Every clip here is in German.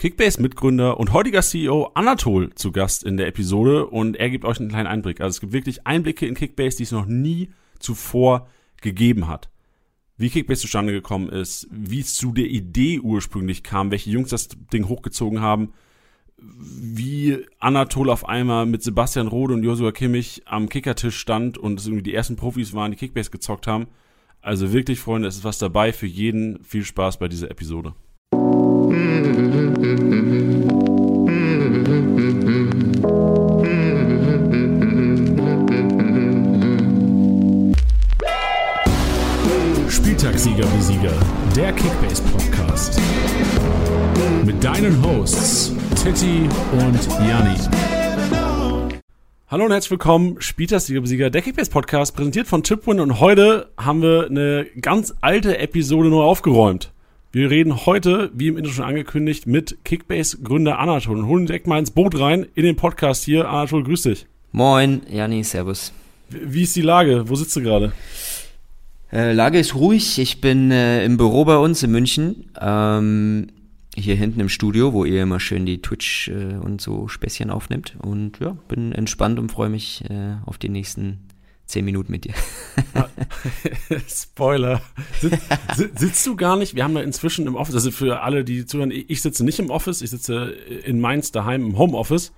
Kickbase-Mitgründer und heutiger CEO Anatol zu Gast in der Episode und er gibt euch einen kleinen Einblick. Also es gibt wirklich Einblicke in Kickbase, die es noch nie zuvor gegeben hat. Wie Kickbase zustande gekommen ist, wie es zu der Idee ursprünglich kam, welche Jungs das Ding hochgezogen haben, wie Anatol auf einmal mit Sebastian Rode und Joshua Kimmich am Kickertisch stand und es irgendwie die ersten Profis waren, die Kickbase gezockt haben. Also wirklich, Freunde, es ist was dabei für jeden. Viel Spaß bei dieser Episode. Sieger, der Kickbase Podcast. Mit deinen Hosts Titti und Janni. Hallo und herzlich willkommen, Spieltagssieger Besieger, der Kickbase Podcast, präsentiert von Tipwin und heute haben wir eine ganz alte Episode nur aufgeräumt. Wir reden heute, wie im Intro schon angekündigt, mit Kickbase-Gründer Anatol und holen direkt mal ins Boot rein in den Podcast hier. Anatol, grüß dich. Moin, Janni, servus. Wie ist die Lage? Wo sitzt du gerade? Äh, Lage ist ruhig. Ich bin äh, im Büro bei uns in München. Ähm, hier hinten im Studio, wo ihr immer schön die Twitch äh, und so Späßchen aufnimmt. Und ja, bin entspannt und freue mich äh, auf die nächsten zehn Minuten mit dir. Spoiler. Sitz, sitzt du gar nicht? Wir haben da inzwischen im Office, also für alle, die zuhören, ich sitze nicht im Office, ich sitze in Mainz daheim im Homeoffice.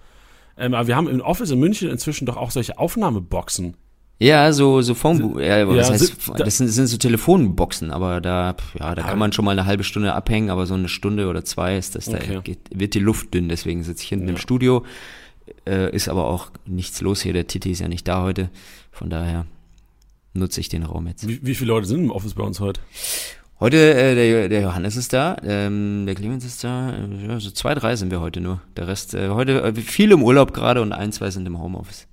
Ähm, aber wir haben im Office in München inzwischen doch auch solche Aufnahmeboxen. Ja, so, so Phone, ja, was ja, heißt, das sind, das sind so Telefonboxen, aber da, ja, da kann man schon mal eine halbe Stunde abhängen, aber so eine Stunde oder zwei ist das, okay. da geht, wird die Luft dünn, deswegen sitze ich hinten ja. im Studio, äh, ist aber auch nichts los hier, der Titi ist ja nicht da heute. Von daher nutze ich den Raum jetzt. Wie, wie viele Leute sind im Office bei uns heute? Heute, äh, der, der Johannes ist da, ähm, der Clemens ist da, ja, so zwei, drei sind wir heute nur. Der Rest, äh, heute äh, viel im Urlaub gerade und ein, zwei sind im Homeoffice.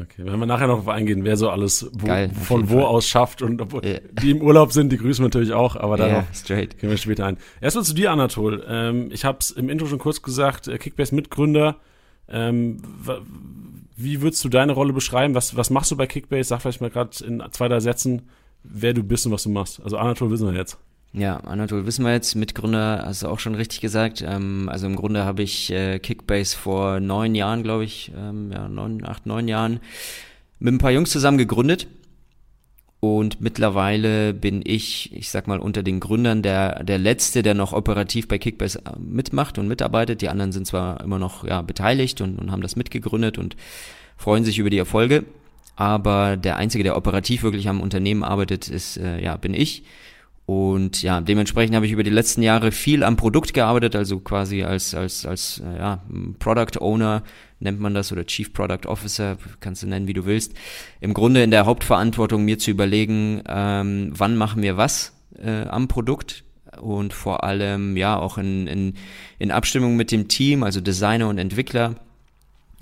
Okay, werden wir nachher noch darauf eingehen, wer so alles wo, Geil, von wo Fall. aus schafft und obwohl, yeah. die im Urlaub sind, die grüßen wir natürlich auch, aber darauf yeah, straight. gehen wir später ein. Erstmal zu dir, Anatol. Ähm, ich habe es im Intro schon kurz gesagt, äh, Kickbase-Mitgründer. Ähm, wie würdest du deine Rolle beschreiben? Was, was machst du bei Kickbase? Sag vielleicht mal gerade in zwei, drei Sätzen, wer du bist und was du machst. Also Anatol wissen wir jetzt. Ja, Anatol wissen wir jetzt, Mitgründer, hast du auch schon richtig gesagt. Ähm, also im Grunde habe ich äh, Kickbase vor neun Jahren, glaube ich, ähm, ja, neun, acht, neun Jahren mit ein paar Jungs zusammen gegründet. Und mittlerweile bin ich, ich sag mal, unter den Gründern der, der Letzte, der noch operativ bei Kickbase äh, mitmacht und mitarbeitet. Die anderen sind zwar immer noch ja, beteiligt und, und haben das mitgegründet und freuen sich über die Erfolge. Aber der Einzige, der operativ wirklich am Unternehmen arbeitet, ist, äh, ja, bin ich. Und ja, dementsprechend habe ich über die letzten Jahre viel am Produkt gearbeitet, also quasi als, als, als äh, ja, Product Owner nennt man das oder Chief Product Officer, kannst du nennen, wie du willst. Im Grunde in der Hauptverantwortung mir zu überlegen, ähm, wann machen wir was äh, am Produkt und vor allem ja auch in, in, in Abstimmung mit dem Team, also Designer und Entwickler,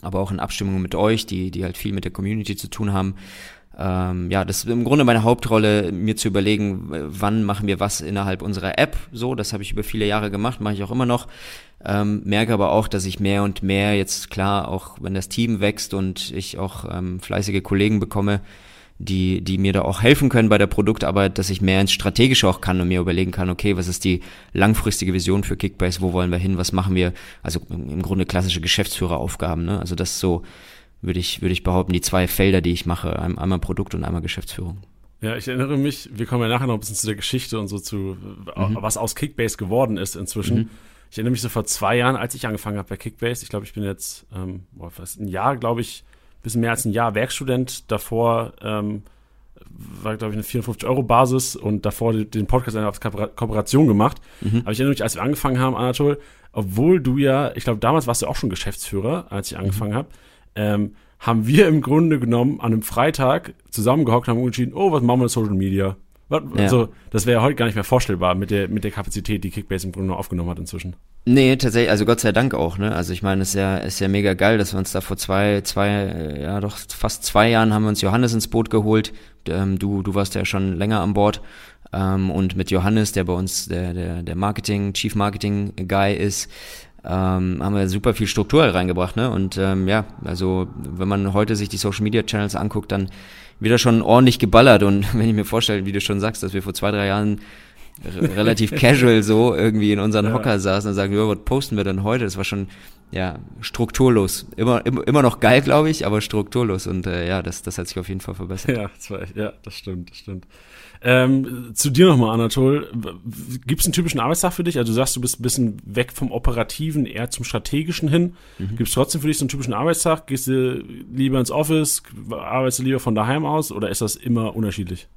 aber auch in Abstimmung mit euch, die, die halt viel mit der Community zu tun haben, ähm, ja, das ist im Grunde meine Hauptrolle, mir zu überlegen, wann machen wir was innerhalb unserer App. So, das habe ich über viele Jahre gemacht, mache ich auch immer noch. Ähm, merke aber auch, dass ich mehr und mehr jetzt klar, auch wenn das Team wächst und ich auch ähm, fleißige Kollegen bekomme, die, die mir da auch helfen können bei der Produktarbeit, dass ich mehr ins Strategische auch kann und mir überlegen kann, okay, was ist die langfristige Vision für Kickbase, wo wollen wir hin, was machen wir, also im Grunde klassische Geschäftsführeraufgaben, ne? Also das so, würde ich, würde ich behaupten, die zwei Felder, die ich mache, einmal Produkt und einmal Geschäftsführung. Ja, ich erinnere mich, wir kommen ja nachher noch ein bisschen zu der Geschichte und so zu, mhm. was aus Kickbase geworden ist inzwischen. Mhm. Ich erinnere mich so vor zwei Jahren, als ich angefangen habe bei Kickbase. Ich glaube, ich bin jetzt ähm, boah, fast ein Jahr, glaube ich, bisschen mehr als ein Jahr Werkstudent. Davor ähm, war, glaube ich, eine 54-Euro-Basis und davor den Podcast als Kooperation gemacht. Mhm. Aber ich erinnere mich, als wir angefangen haben, Anatol, obwohl du ja, ich glaube, damals warst du auch schon Geschäftsführer, als ich angefangen mhm. habe, ähm, haben wir im Grunde genommen an einem Freitag zusammengehockt und haben entschieden, oh, was machen wir mit Social Media? Also, ja. das wäre ja heute gar nicht mehr vorstellbar mit der, mit der Kapazität, die Kickbase im Grunde aufgenommen hat inzwischen. Nee, tatsächlich, also Gott sei Dank auch, ne? Also ich meine, es ist ja, ist ja mega geil, dass wir uns da vor zwei, zwei, ja doch fast zwei Jahren haben wir uns Johannes ins Boot geholt. Ähm, du, du warst ja schon länger an Bord. Ähm, und mit Johannes, der bei uns der, der, der Marketing, Chief Marketing Guy ist, ähm, haben wir super viel Struktur reingebracht, ne? Und ähm, ja, also wenn man heute sich die Social Media Channels anguckt, dann wird er schon ordentlich geballert. Und wenn ich mir vorstelle, wie du schon sagst, dass wir vor zwei, drei Jahren relativ casual so irgendwie in unseren ja. Hocker saßen und sagen, ja, was posten wir denn heute? Das war schon ja strukturlos. Immer immer, immer noch geil, glaube ich, aber strukturlos und äh, ja, das das hat sich auf jeden Fall verbessert. Ja, das war, ja, das stimmt, das stimmt. Ähm, zu dir nochmal, Anatol. Gibt es einen typischen Arbeitstag für dich? Also du sagst, du bist ein bisschen weg vom Operativen, eher zum Strategischen hin. Mhm. Gibt es trotzdem für dich so einen typischen Arbeitstag? Gehst du lieber ins Office? Arbeitest du lieber von daheim aus? Oder ist das immer unterschiedlich?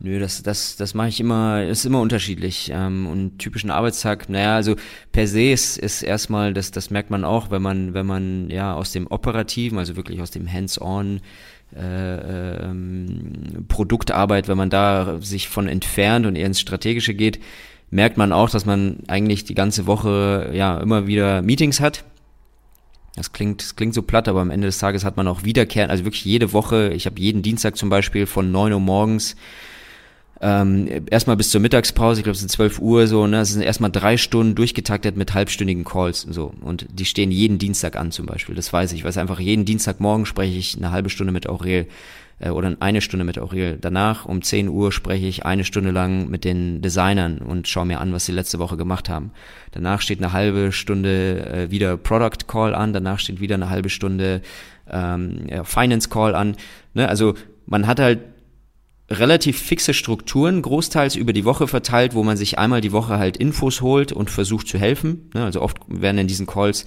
Nö, das, das, das mache ich immer, ist immer unterschiedlich. Ähm, und typischen Arbeitstag, naja, also per se ist, ist erstmal, das, das merkt man auch, wenn man, wenn man ja aus dem Operativen, also wirklich aus dem Hands-on äh, ähm, Produktarbeit, wenn man da sich von entfernt und eher ins Strategische geht, merkt man auch, dass man eigentlich die ganze Woche ja immer wieder Meetings hat. Das klingt, das klingt so platt, aber am Ende des Tages hat man auch wiederkehren, also wirklich jede Woche, ich habe jeden Dienstag zum Beispiel von neun Uhr morgens ähm, erstmal bis zur Mittagspause, ich glaube es sind 12 Uhr so, ne, es sind erstmal drei Stunden durchgetaktet mit halbstündigen Calls und so. Und die stehen jeden Dienstag an zum Beispiel, das weiß ich. Ich weiß einfach, jeden Dienstagmorgen spreche ich eine halbe Stunde mit Aurel äh, oder eine Stunde mit Aurel. Danach um 10 Uhr spreche ich eine Stunde lang mit den Designern und schaue mir an, was sie letzte Woche gemacht haben. Danach steht eine halbe Stunde äh, wieder Product Call an, danach steht wieder eine halbe Stunde ähm, ja, Finance Call an. Ne? Also man hat halt relativ fixe Strukturen, großteils über die Woche verteilt, wo man sich einmal die Woche halt Infos holt und versucht zu helfen. Ne, also oft werden in diesen Calls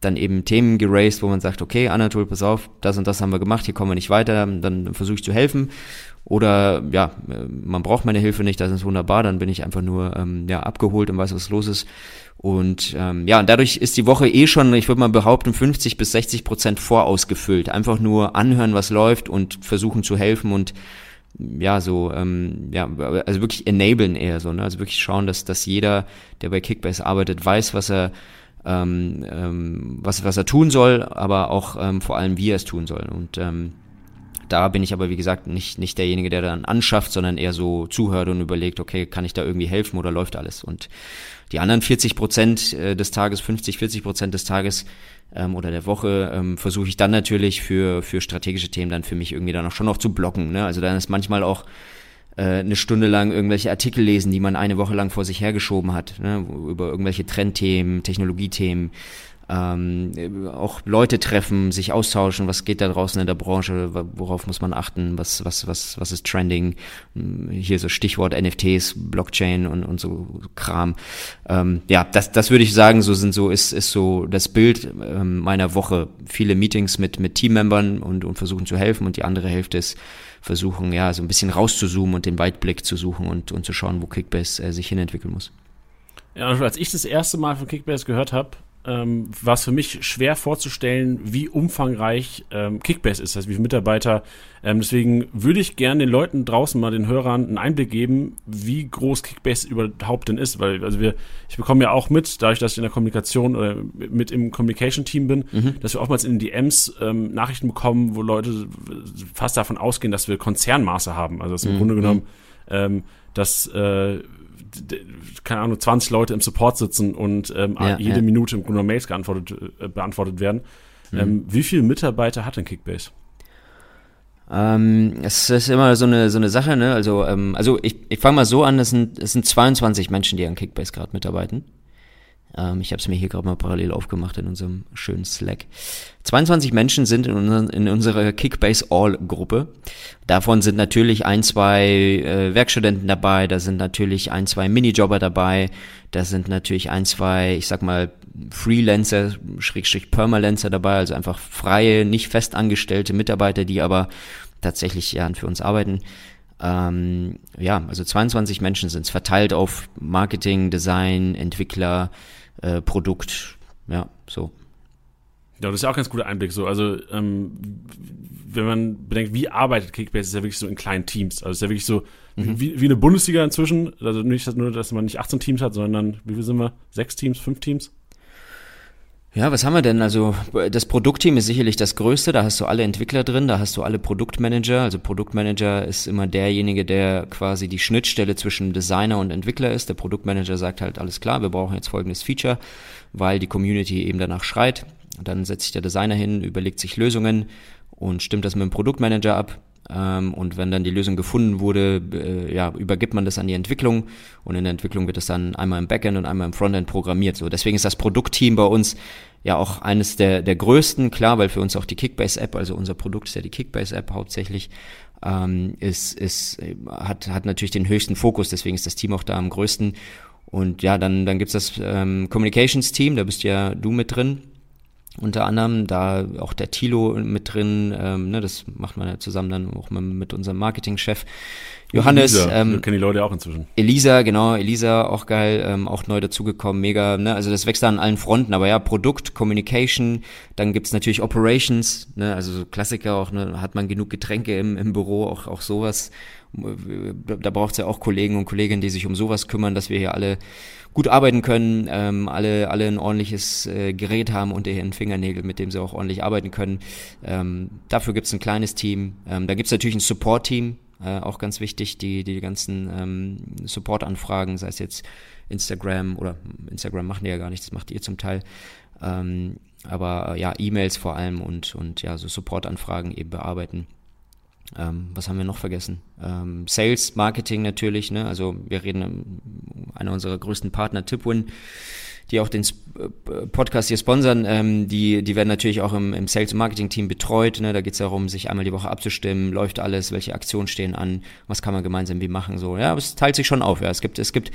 dann eben Themen geraced, wo man sagt, okay, Anatol, pass auf, das und das haben wir gemacht, hier kommen wir nicht weiter, dann versuche ich zu helfen. Oder ja, man braucht meine Hilfe nicht, das ist wunderbar, dann bin ich einfach nur ähm, ja, abgeholt und weiß, was los ist. Und ähm, ja, und dadurch ist die Woche eh schon, ich würde mal behaupten, 50 bis 60 Prozent vorausgefüllt. Einfach nur anhören, was läuft und versuchen zu helfen und ja, so, ähm, ja, also wirklich enablen eher so, ne? Also wirklich schauen, dass, dass jeder, der bei Kickbase arbeitet, weiß, was er, ähm, ähm, was, was er tun soll, aber auch ähm, vor allem, wie er es tun soll. Und ähm, da bin ich aber, wie gesagt, nicht, nicht derjenige, der dann anschafft, sondern eher so zuhört und überlegt, okay, kann ich da irgendwie helfen oder läuft alles? Und die anderen 40 Prozent äh, des Tages, 50, 40 Prozent des Tages ähm, oder der Woche ähm, versuche ich dann natürlich für, für strategische Themen dann für mich irgendwie dann auch schon noch zu blocken. Ne? Also dann ist manchmal auch äh, eine Stunde lang irgendwelche Artikel lesen, die man eine Woche lang vor sich hergeschoben hat, ne? über irgendwelche Trendthemen, Technologiethemen ähm, auch Leute treffen, sich austauschen, was geht da draußen in der Branche, worauf muss man achten, was, was, was, was ist trending, hier so Stichwort NFTs, Blockchain und, und so Kram. Ähm, ja, das, das würde ich sagen, so sind so, ist, ist so das Bild ähm, meiner Woche. Viele Meetings mit, mit Teammembern und, und versuchen zu helfen und die andere Hälfte ist versuchen, ja, so ein bisschen rauszuzoomen und den Weitblick zu suchen und, und zu schauen, wo Kickbase äh, sich hinentwickeln muss. Ja, als ich das erste Mal von Kickbase gehört habe, ähm, war es für mich schwer vorzustellen, wie umfangreich ähm, Kickbase ist, also wie viele Mitarbeiter. Ähm, deswegen würde ich gerne den Leuten draußen mal, den Hörern, einen Einblick geben, wie groß Kickbase überhaupt denn ist. Weil, also wir, ich bekomme ja auch mit, dadurch, dass ich in der Kommunikation oder mit im Communication-Team bin, mhm. dass wir oftmals in den DMs ähm, Nachrichten bekommen, wo Leute fast davon ausgehen, dass wir Konzernmaße haben. Also dass im mhm. Grunde genommen, ähm, dass äh, keine Ahnung, 20 Leute im Support sitzen und ähm, ja, jede ja. Minute im Grunde Mails geantwortet, äh, beantwortet werden. Mhm. Ähm, wie viele Mitarbeiter hat denn Kickbase? Ähm, es ist immer so eine so eine Sache, ne? Also ähm, also ich, ich fange mal so an, es sind es sind 22 Menschen, die an Kickbase gerade mitarbeiten. Ähm, ich habe es mir hier gerade mal parallel aufgemacht in unserem schönen Slack. 22 Menschen sind in, unser, in unserer Kickbase All-Gruppe. Davon sind natürlich ein, zwei äh, Werkstudenten dabei, da sind natürlich ein, zwei Minijobber dabei, da sind natürlich ein, zwei, ich sag mal, Freelancer, Schrägstrich Permalancer dabei, also einfach freie, nicht festangestellte Mitarbeiter, die aber tatsächlich ja für uns arbeiten. Ähm, ja, also 22 Menschen sind es verteilt auf Marketing, Design, Entwickler, äh, Produkt, ja, so. Ja, das ist ja auch ein ganz guter Einblick so. Also, ähm, wenn man bedenkt, wie arbeitet Kickbase, ist ja wirklich so in kleinen Teams. Also ist ja wirklich so mhm. wie, wie eine Bundesliga inzwischen. Also nicht nur, dass man nicht 18 Teams hat, sondern wie viel sind wir? Sechs Teams, fünf Teams? Ja, was haben wir denn? Also das Produktteam ist sicherlich das Größte, da hast du alle Entwickler drin, da hast du alle Produktmanager. Also Produktmanager ist immer derjenige, der quasi die Schnittstelle zwischen Designer und Entwickler ist. Der Produktmanager sagt halt, alles klar, wir brauchen jetzt folgendes Feature, weil die Community eben danach schreit. Dann setzt sich der Designer hin, überlegt sich Lösungen und stimmt das mit dem Produktmanager ab. Ähm, und wenn dann die Lösung gefunden wurde, äh, ja, übergibt man das an die Entwicklung und in der Entwicklung wird das dann einmal im Backend und einmal im Frontend programmiert. So, deswegen ist das Produktteam bei uns ja auch eines der, der größten, klar, weil für uns auch die Kickbase-App, also unser Produkt ist ja die Kickbase-App hauptsächlich, ähm, ist, ist, hat, hat natürlich den höchsten Fokus, deswegen ist das Team auch da am größten. Und ja, dann, dann gibt's das ähm, Communications-Team, da bist ja du mit drin unter anderem, da auch der Tilo mit drin, ähm, ne, das macht man ja zusammen dann auch mit, mit unserem Marketingchef Johannes. Elisa, ähm, kennen die Leute auch inzwischen. Elisa, genau, Elisa, auch geil, ähm, auch neu dazugekommen, mega, ne, also das wächst da an allen Fronten, aber ja, Produkt, Communication, dann gibt's natürlich Operations, ne, also so Klassiker auch, ne, hat man genug Getränke im, im Büro, auch, auch sowas, da braucht's ja auch Kollegen und Kolleginnen, die sich um sowas kümmern, dass wir hier alle gut arbeiten können, ähm, alle, alle ein ordentliches äh, Gerät haben unter ihren Fingernägeln, mit dem sie auch ordentlich arbeiten können. Ähm, dafür gibt's ein kleines Team. Ähm, da gibt's natürlich ein Support-Team, äh, auch ganz wichtig, die die ganzen ähm, Support-Anfragen, sei es jetzt Instagram oder Instagram machen die ja gar nicht, das macht ihr zum Teil. Ähm, aber ja, E-Mails vor allem und, und ja, so Support-Anfragen eben bearbeiten. Ähm, was haben wir noch vergessen? Ähm, Sales, Marketing natürlich, ne? Also wir reden, ähm, einer unserer größten Partner, Tipwin, die auch den äh, Podcast hier sponsern, ähm, die, die werden natürlich auch im, im Sales- und Marketing-Team betreut. Ne? Da geht es darum, sich einmal die Woche abzustimmen, läuft alles, welche Aktionen stehen an, was kann man gemeinsam wie machen. So, ja, aber es teilt sich schon auf. Ja. Es gibt, es gibt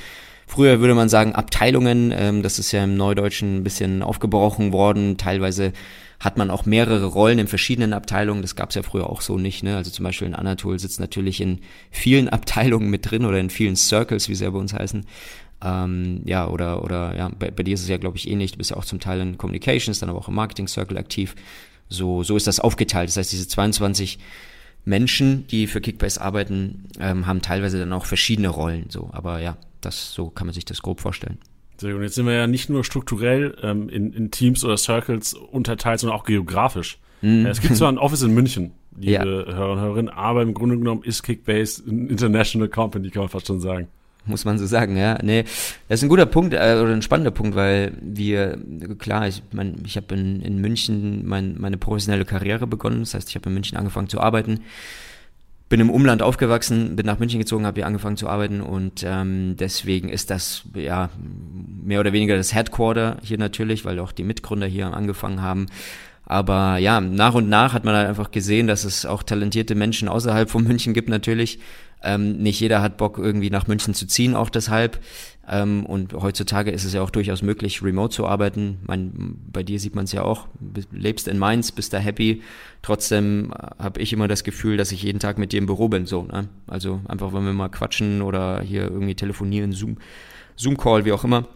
Früher würde man sagen Abteilungen, ähm, das ist ja im Neudeutschen ein bisschen aufgebrochen worden. Teilweise hat man auch mehrere Rollen in verschiedenen Abteilungen. Das gab es ja früher auch so nicht. Ne? Also zum Beispiel in Anatol sitzt natürlich in vielen Abteilungen mit drin oder in vielen Circles, wie sie ja bei uns heißen. Ähm, ja, oder, oder ja, bei, bei dir ist es ja, glaube ich, ähnlich. Du bist ja auch zum Teil in Communications, dann aber auch im Marketing Circle aktiv. So, so ist das aufgeteilt. Das heißt, diese 22 Menschen, die für Kickbase arbeiten, ähm, haben teilweise dann auch verschiedene Rollen. So, aber ja, das so kann man sich das grob vorstellen. Und jetzt sind wir ja nicht nur strukturell ähm, in, in Teams oder Circles unterteilt, sondern auch geografisch. Mm. Es gibt zwar ein Office in München, liebe ja. Hörer und Hörerinnen, aber im Grunde genommen ist Kickbase ein International Company, kann man fast schon sagen. Muss man so sagen, ja. Nee, das ist ein guter Punkt äh, oder ein spannender Punkt, weil wir, klar, ich mein, ich habe in, in München mein, meine professionelle Karriere begonnen. Das heißt, ich habe in München angefangen zu arbeiten bin im Umland aufgewachsen, bin nach München gezogen, habe hier angefangen zu arbeiten und ähm, deswegen ist das ja mehr oder weniger das Headquarter hier natürlich, weil auch die Mitgründer hier angefangen haben. Aber ja, nach und nach hat man halt einfach gesehen, dass es auch talentierte Menschen außerhalb von München gibt natürlich. Ähm, nicht jeder hat Bock irgendwie nach München zu ziehen, auch deshalb. Ähm, und heutzutage ist es ja auch durchaus möglich, remote zu arbeiten. Mein, bei dir sieht man es ja auch. Lebst in Mainz, bist da happy. Trotzdem äh, habe ich immer das Gefühl, dass ich jeden Tag mit dir im Büro bin. So, ne? Also einfach, wenn wir mal quatschen oder hier irgendwie telefonieren, Zoom, Zoom-Call, wie auch immer.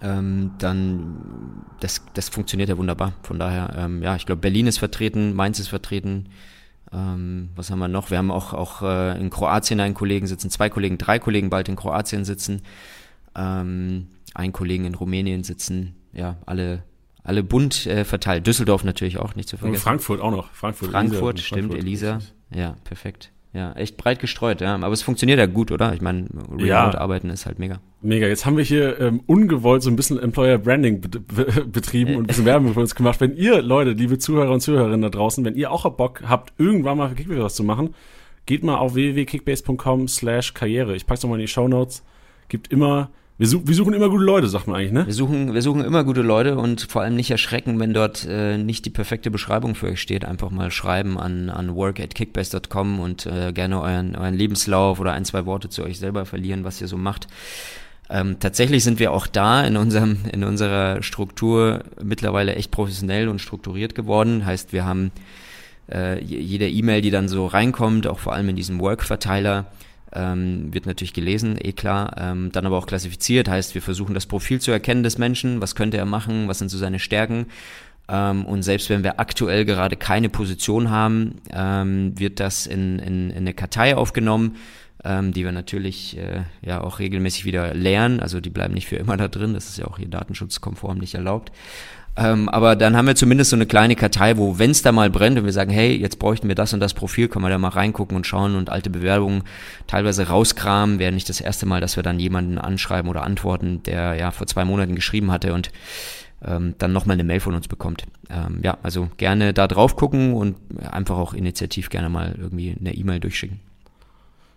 Ähm, dann das, das funktioniert ja wunderbar. Von daher, ähm, ja, ich glaube, Berlin ist vertreten, Mainz ist vertreten. Ähm, was haben wir noch? Wir haben auch, auch äh, in Kroatien einen Kollegen sitzen, zwei Kollegen, drei Kollegen bald in Kroatien sitzen, ähm, ein Kollegen in Rumänien sitzen, ja, alle, alle bunt äh, verteilt. Düsseldorf natürlich auch, nicht zu vergessen. Und Frankfurt auch noch. Frankfurt, Frankfurt Elisa, stimmt, Frankfurt. Elisa. Ja, perfekt. Ja, echt breit gestreut, ja. Aber es funktioniert ja gut, oder? Ich meine, Remote-Arbeiten ja. ist halt mega. Mega. Jetzt haben wir hier ähm, ungewollt so ein bisschen Employer Branding betrieben und ein bisschen Werbung für uns gemacht. Wenn ihr, Leute, liebe Zuhörer und Zuhörerinnen da draußen, wenn ihr auch Bock habt, irgendwann mal für Kickbase was zu machen, geht mal auf www.kickbase.com slash Karriere. Ich pack's nochmal in die Show Notes. Gibt immer wir, such, wir, suchen immer gute Leute, sagt man eigentlich, ne? Wir suchen, wir suchen immer gute Leute und vor allem nicht erschrecken, wenn dort äh, nicht die perfekte Beschreibung für euch steht. Einfach mal schreiben an, an work at kickbase.com und äh, gerne euren, euren Lebenslauf oder ein, zwei Worte zu euch selber verlieren, was ihr so macht. Ähm, tatsächlich sind wir auch da in unserem, in unserer Struktur mittlerweile echt professionell und strukturiert geworden. Heißt, wir haben äh, jede E-Mail, die dann so reinkommt, auch vor allem in diesem Work-Verteiler, ähm, wird natürlich gelesen, eh klar, ähm, dann aber auch klassifiziert, heißt, wir versuchen das Profil zu erkennen des Menschen, was könnte er machen, was sind so seine Stärken. Ähm, und selbst wenn wir aktuell gerade keine Position haben, ähm, wird das in, in, in eine Kartei aufgenommen, ähm, die wir natürlich äh, ja auch regelmäßig wieder lernen. Also die bleiben nicht für immer da drin, das ist ja auch hier datenschutzkonform nicht erlaubt. Ähm, aber dann haben wir zumindest so eine kleine Kartei, wo, wenn es da mal brennt und wir sagen, hey, jetzt bräuchten wir das und das Profil, können wir da mal reingucken und schauen und alte Bewerbungen teilweise rauskramen. Wäre nicht das erste Mal, dass wir dann jemanden anschreiben oder antworten, der ja vor zwei Monaten geschrieben hatte und ähm, dann nochmal eine Mail von uns bekommt. Ähm, ja, also gerne da drauf gucken und einfach auch initiativ gerne mal irgendwie eine E-Mail durchschicken.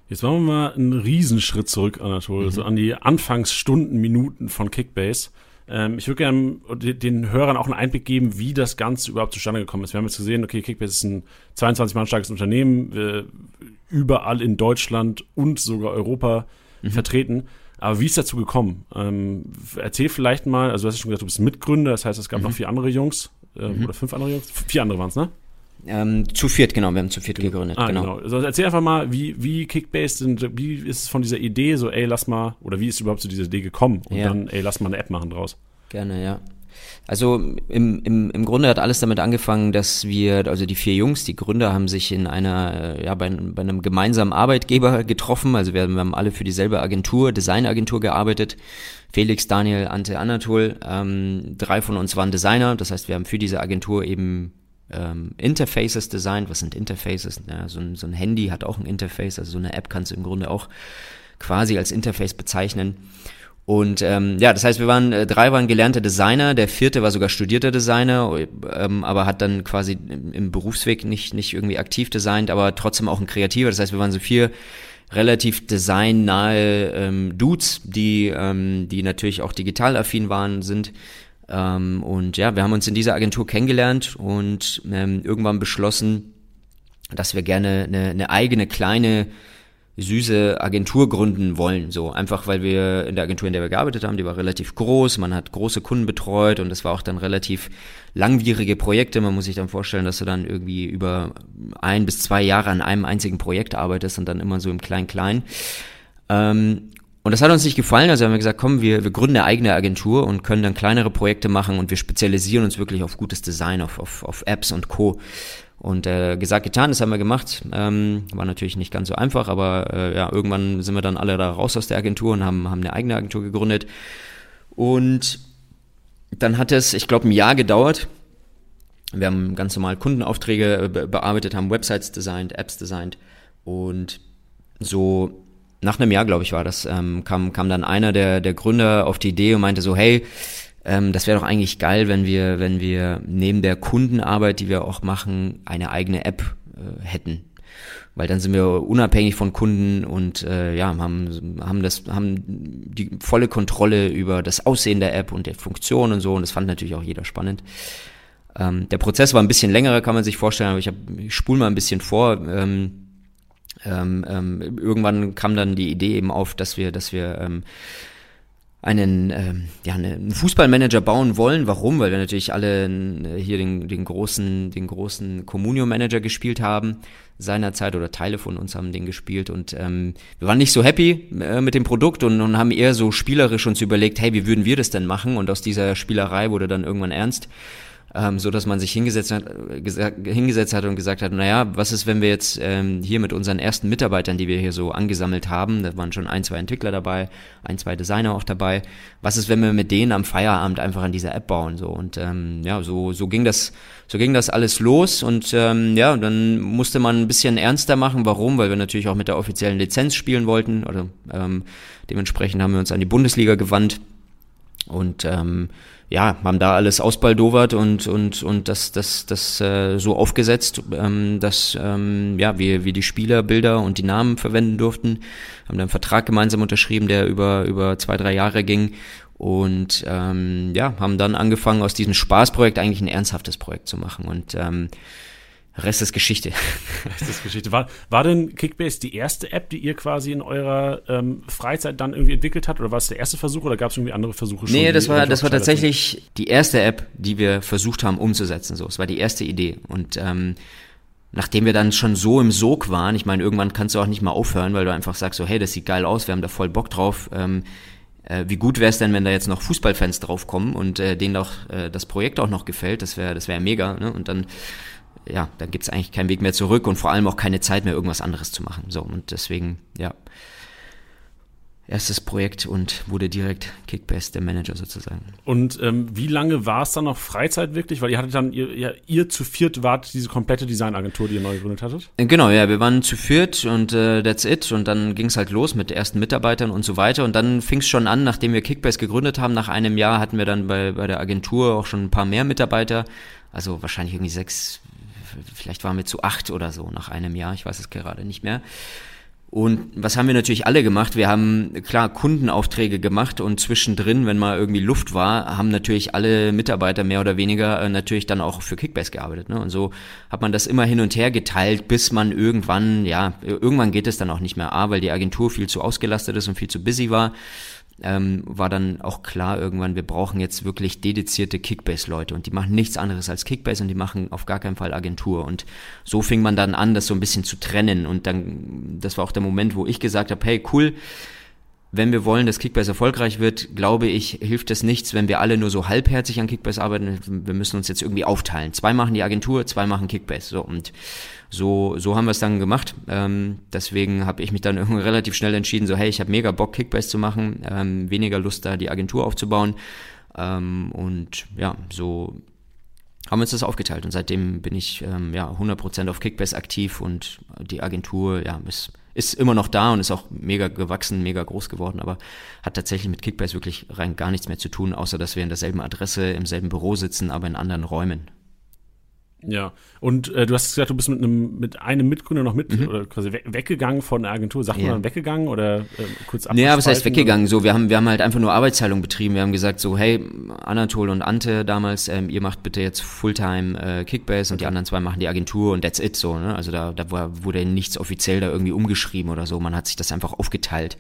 Jetzt machen wir mal einen Riesenschritt zurück, Anatol, mhm. also an die Anfangsstunden, Minuten von Kickbase. Ähm, ich würde gerne den Hörern auch einen Einblick geben, wie das Ganze überhaupt zustande gekommen ist. Wir haben jetzt gesehen, okay, Kickbase ist ein 22 Mann starkes Unternehmen, äh, überall in Deutschland und sogar Europa mhm. vertreten. Aber wie ist dazu gekommen? Ähm, erzähl vielleicht mal, also du hast ja schon gesagt, du bist Mitgründer, das heißt, es gab mhm. noch vier andere Jungs äh, mhm. oder fünf andere Jungs. Vier andere waren es, ne? Ähm, zu viert, genau, wir haben zu viert gegründet. Ah, genau. genau. Also erzähl einfach mal, wie, wie Kickbase sind, wie ist es von dieser Idee so, ey, lass mal, oder wie ist überhaupt zu dieser Idee gekommen? Und ja. dann, ey, lass mal eine App machen draus. Gerne, ja. Also im, im, im Grunde hat alles damit angefangen, dass wir, also die vier Jungs, die Gründer, haben sich in einer, ja, bei, bei einem gemeinsamen Arbeitgeber getroffen. Also wir, wir haben alle für dieselbe Agentur, Designagentur gearbeitet. Felix, Daniel, Ante, Anatol. Ähm, drei von uns waren Designer. Das heißt, wir haben für diese Agentur eben ähm, Interfaces designt. Was sind Interfaces? Ja, so, ein, so ein Handy hat auch ein Interface, also so eine App kannst du im Grunde auch quasi als Interface bezeichnen. Und ähm, ja, das heißt, wir waren äh, drei waren gelernte Designer, der vierte war sogar studierter Designer, ähm, aber hat dann quasi im, im Berufsweg nicht nicht irgendwie aktiv designt, aber trotzdem auch ein Kreativer. Das heißt, wir waren so vier relativ designnahe ähm, Dudes, die ähm, die natürlich auch digital affin waren, sind ähm, und ja, wir haben uns in dieser Agentur kennengelernt und ähm, irgendwann beschlossen, dass wir gerne eine, eine eigene kleine süße Agentur gründen wollen. So einfach, weil wir in der Agentur, in der wir gearbeitet haben, die war relativ groß, man hat große Kunden betreut und es war auch dann relativ langwierige Projekte. Man muss sich dann vorstellen, dass du dann irgendwie über ein bis zwei Jahre an einem einzigen Projekt arbeitest und dann immer so im Klein-Klein. Ähm, und das hat uns nicht gefallen, also haben wir gesagt, komm, wir, wir gründen eine eigene Agentur und können dann kleinere Projekte machen und wir spezialisieren uns wirklich auf gutes Design, auf, auf, auf Apps und Co. Und äh, gesagt, getan, das haben wir gemacht. Ähm, war natürlich nicht ganz so einfach, aber äh, ja, irgendwann sind wir dann alle da raus aus der Agentur und haben, haben eine eigene Agentur gegründet. Und dann hat es, ich glaube, ein Jahr gedauert. Wir haben ganz normal Kundenaufträge äh, be bearbeitet, haben Websites designt, Apps designt und so nach einem Jahr, glaube ich, war das, ähm, kam, kam dann einer der, der Gründer auf die Idee und meinte so, hey, ähm, das wäre doch eigentlich geil, wenn wir, wenn wir neben der Kundenarbeit, die wir auch machen, eine eigene App äh, hätten. Weil dann sind wir unabhängig von Kunden und äh, ja, haben, haben das, haben die volle Kontrolle über das Aussehen der App und der Funktion und so. Und das fand natürlich auch jeder spannend. Ähm, der Prozess war ein bisschen längerer, kann man sich vorstellen, aber ich, ich spule mal ein bisschen vor. Ähm, ähm, ähm, irgendwann kam dann die Idee eben auf, dass wir, dass wir ähm, einen, ähm, ja, einen Fußballmanager bauen wollen. Warum? Weil wir natürlich alle hier den, den großen, den großen Communio-Manager gespielt haben seinerzeit oder Teile von uns haben den gespielt und ähm, wir waren nicht so happy äh, mit dem Produkt und, und haben eher so spielerisch uns überlegt, hey, wie würden wir das denn machen? Und aus dieser Spielerei wurde dann irgendwann ernst ähm, so dass man sich hingesetzt hat, gesagt, hingesetzt hat und gesagt hat, naja, was ist, wenn wir jetzt ähm, hier mit unseren ersten Mitarbeitern, die wir hier so angesammelt haben, da waren schon ein, zwei Entwickler dabei, ein, zwei Designer auch dabei, was ist, wenn wir mit denen am Feierabend einfach an dieser App bauen so und ähm, ja, so so ging das, so ging das alles los und ähm, ja, dann musste man ein bisschen ernster machen. Warum? Weil wir natürlich auch mit der offiziellen Lizenz spielen wollten oder ähm, dementsprechend haben wir uns an die Bundesliga gewandt und ähm, ja, haben da alles ausbaldowert und, und, und das, das, das äh, so aufgesetzt, ähm, dass ähm, ja, wir, wir die Spielerbilder und die Namen verwenden durften. Haben dann einen Vertrag gemeinsam unterschrieben, der über, über zwei, drei Jahre ging. Und ähm, ja, haben dann angefangen, aus diesem Spaßprojekt eigentlich ein ernsthaftes Projekt zu machen. Und ähm, Rest ist Geschichte. Rest ist Geschichte. War, war denn Kickbase die erste App, die ihr quasi in eurer ähm, Freizeit dann irgendwie entwickelt habt? Oder war es der erste Versuch oder gab es irgendwie andere Versuche schon? Nee, das war, das war tatsächlich die erste App, die wir versucht haben umzusetzen. So, es war die erste Idee. Und ähm, nachdem wir dann schon so im Sog waren, ich meine, irgendwann kannst du auch nicht mal aufhören, weil du einfach sagst so, hey, das sieht geil aus, wir haben da voll Bock drauf. Ähm, äh, wie gut wäre es denn, wenn da jetzt noch Fußballfans draufkommen und äh, denen auch äh, das Projekt auch noch gefällt? Das wäre das wäre mega. Ne? Und dann ja, dann gibt es eigentlich keinen Weg mehr zurück und vor allem auch keine Zeit mehr, irgendwas anderes zu machen. So, und deswegen, ja. erstes Projekt und wurde direkt Kickbase der Manager sozusagen. Und ähm, wie lange war es dann noch Freizeit wirklich? Weil ihr hattet dann, ihr, ihr, ihr zu viert wart diese komplette Designagentur, die ihr neu gegründet hattet? Äh, genau, ja, wir waren zu viert und äh, that's it. Und dann ging es halt los mit ersten Mitarbeitern und so weiter. Und dann fing es schon an, nachdem wir Kickbase gegründet haben, nach einem Jahr hatten wir dann bei, bei der Agentur auch schon ein paar mehr Mitarbeiter. Also wahrscheinlich irgendwie sechs, vielleicht waren wir zu acht oder so nach einem Jahr, ich weiß es gerade nicht mehr. Und was haben wir natürlich alle gemacht? Wir haben klar Kundenaufträge gemacht und zwischendrin, wenn mal irgendwie Luft war, haben natürlich alle Mitarbeiter mehr oder weniger äh, natürlich dann auch für Kickbase gearbeitet. Ne? Und so hat man das immer hin und her geteilt, bis man irgendwann, ja, irgendwann geht es dann auch nicht mehr. A, weil die Agentur viel zu ausgelastet ist und viel zu busy war ähm, war dann auch klar irgendwann, wir brauchen jetzt wirklich dedizierte Kickbase-Leute und die machen nichts anderes als Kickbase und die machen auf gar keinen Fall Agentur. Und so fing man dann an, das so ein bisschen zu trennen. Und dann, das war auch der Moment, wo ich gesagt habe, hey, cool, wenn wir wollen, dass Kickbase erfolgreich wird, glaube ich, hilft es nichts, wenn wir alle nur so halbherzig an Kickbase arbeiten. Wir müssen uns jetzt irgendwie aufteilen. Zwei machen die Agentur, zwei machen Kickbase. So und so, so haben wir es dann gemacht. Ähm, deswegen habe ich mich dann irgendwie relativ schnell entschieden, so hey, ich habe mega Bock, Kickbase zu machen, ähm, weniger Lust da, die Agentur aufzubauen. Ähm, und ja, so haben wir uns das aufgeteilt und seitdem bin ich ähm, ja 100% auf Kickbase aktiv und die Agentur ja ist ist immer noch da und ist auch mega gewachsen, mega groß geworden, aber hat tatsächlich mit Kickbase wirklich rein gar nichts mehr zu tun, außer dass wir in derselben Adresse, im selben Büro sitzen, aber in anderen Räumen. Ja, und äh, du hast gesagt, du bist mit einem mit einem Mitgründer noch mit mhm. oder quasi we weggegangen von der Agentur. Sagt ja. man dann weggegangen oder äh, kurz Nee, aber was heißt weggegangen? So, wir haben wir haben halt einfach nur Arbeitsteilung betrieben. Wir haben gesagt so, hey, Anatol und Ante damals, ähm, ihr macht bitte jetzt Fulltime äh, Kickbase und die anderen zwei machen die Agentur und that's it so. Ne? Also da da wurde nichts offiziell da irgendwie umgeschrieben oder so. Man hat sich das einfach aufgeteilt.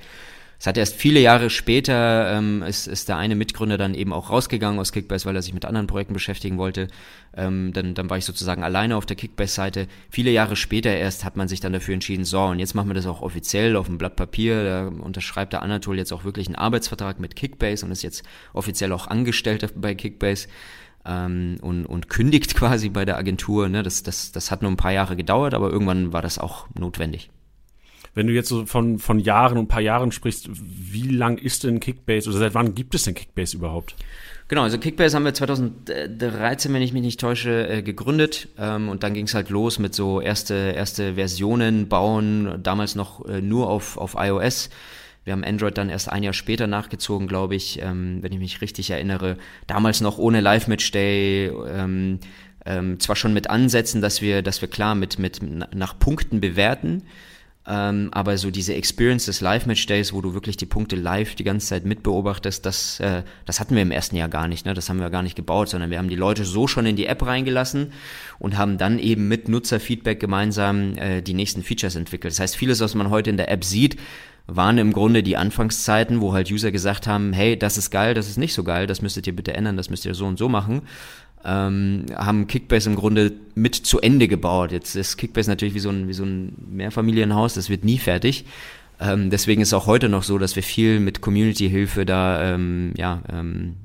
Es hat erst viele Jahre später, ähm, ist, ist der eine Mitgründer dann eben auch rausgegangen aus Kickbase, weil er sich mit anderen Projekten beschäftigen wollte. Ähm, dann, dann war ich sozusagen alleine auf der Kickbase-Seite. Viele Jahre später erst hat man sich dann dafür entschieden, so, und jetzt machen wir das auch offiziell auf dem Blatt Papier. Da unterschreibt der Anatol jetzt auch wirklich einen Arbeitsvertrag mit Kickbase und ist jetzt offiziell auch Angestellter bei Kickbase. Ähm, und, und kündigt quasi bei der Agentur. Ne? Das, das, das hat nur ein paar Jahre gedauert, aber irgendwann war das auch notwendig. Wenn du jetzt so von, von Jahren und paar Jahren sprichst, wie lang ist denn Kickbase oder seit wann gibt es denn Kickbase überhaupt? Genau, also Kickbase haben wir 2013, wenn ich mich nicht täusche, äh, gegründet ähm, und dann ging es halt los mit so erste, erste Versionen bauen, damals noch äh, nur auf, auf iOS. Wir haben Android dann erst ein Jahr später nachgezogen, glaube ich, ähm, wenn ich mich richtig erinnere. Damals noch ohne Live-Match-Day, ähm, zwar schon mit Ansätzen, dass wir, dass wir klar mit, mit nach Punkten bewerten, ähm, aber so diese Experience des Live-Match-Days, wo du wirklich die Punkte live die ganze Zeit mitbeobachtest, das, äh, das hatten wir im ersten Jahr gar nicht. Ne? Das haben wir gar nicht gebaut, sondern wir haben die Leute so schon in die App reingelassen und haben dann eben mit Nutzerfeedback gemeinsam äh, die nächsten Features entwickelt. Das heißt, vieles, was man heute in der App sieht, waren im Grunde die Anfangszeiten, wo halt User gesagt haben, hey, das ist geil, das ist nicht so geil, das müsstet ihr bitte ändern, das müsst ihr so und so machen ähm, haben Kickbase im Grunde mit zu Ende gebaut. Jetzt ist Kickbase natürlich wie so ein, wie so ein Mehrfamilienhaus, das wird nie fertig. Ähm, deswegen ist auch heute noch so, dass wir viel mit Community-Hilfe da ähm, ja, ähm,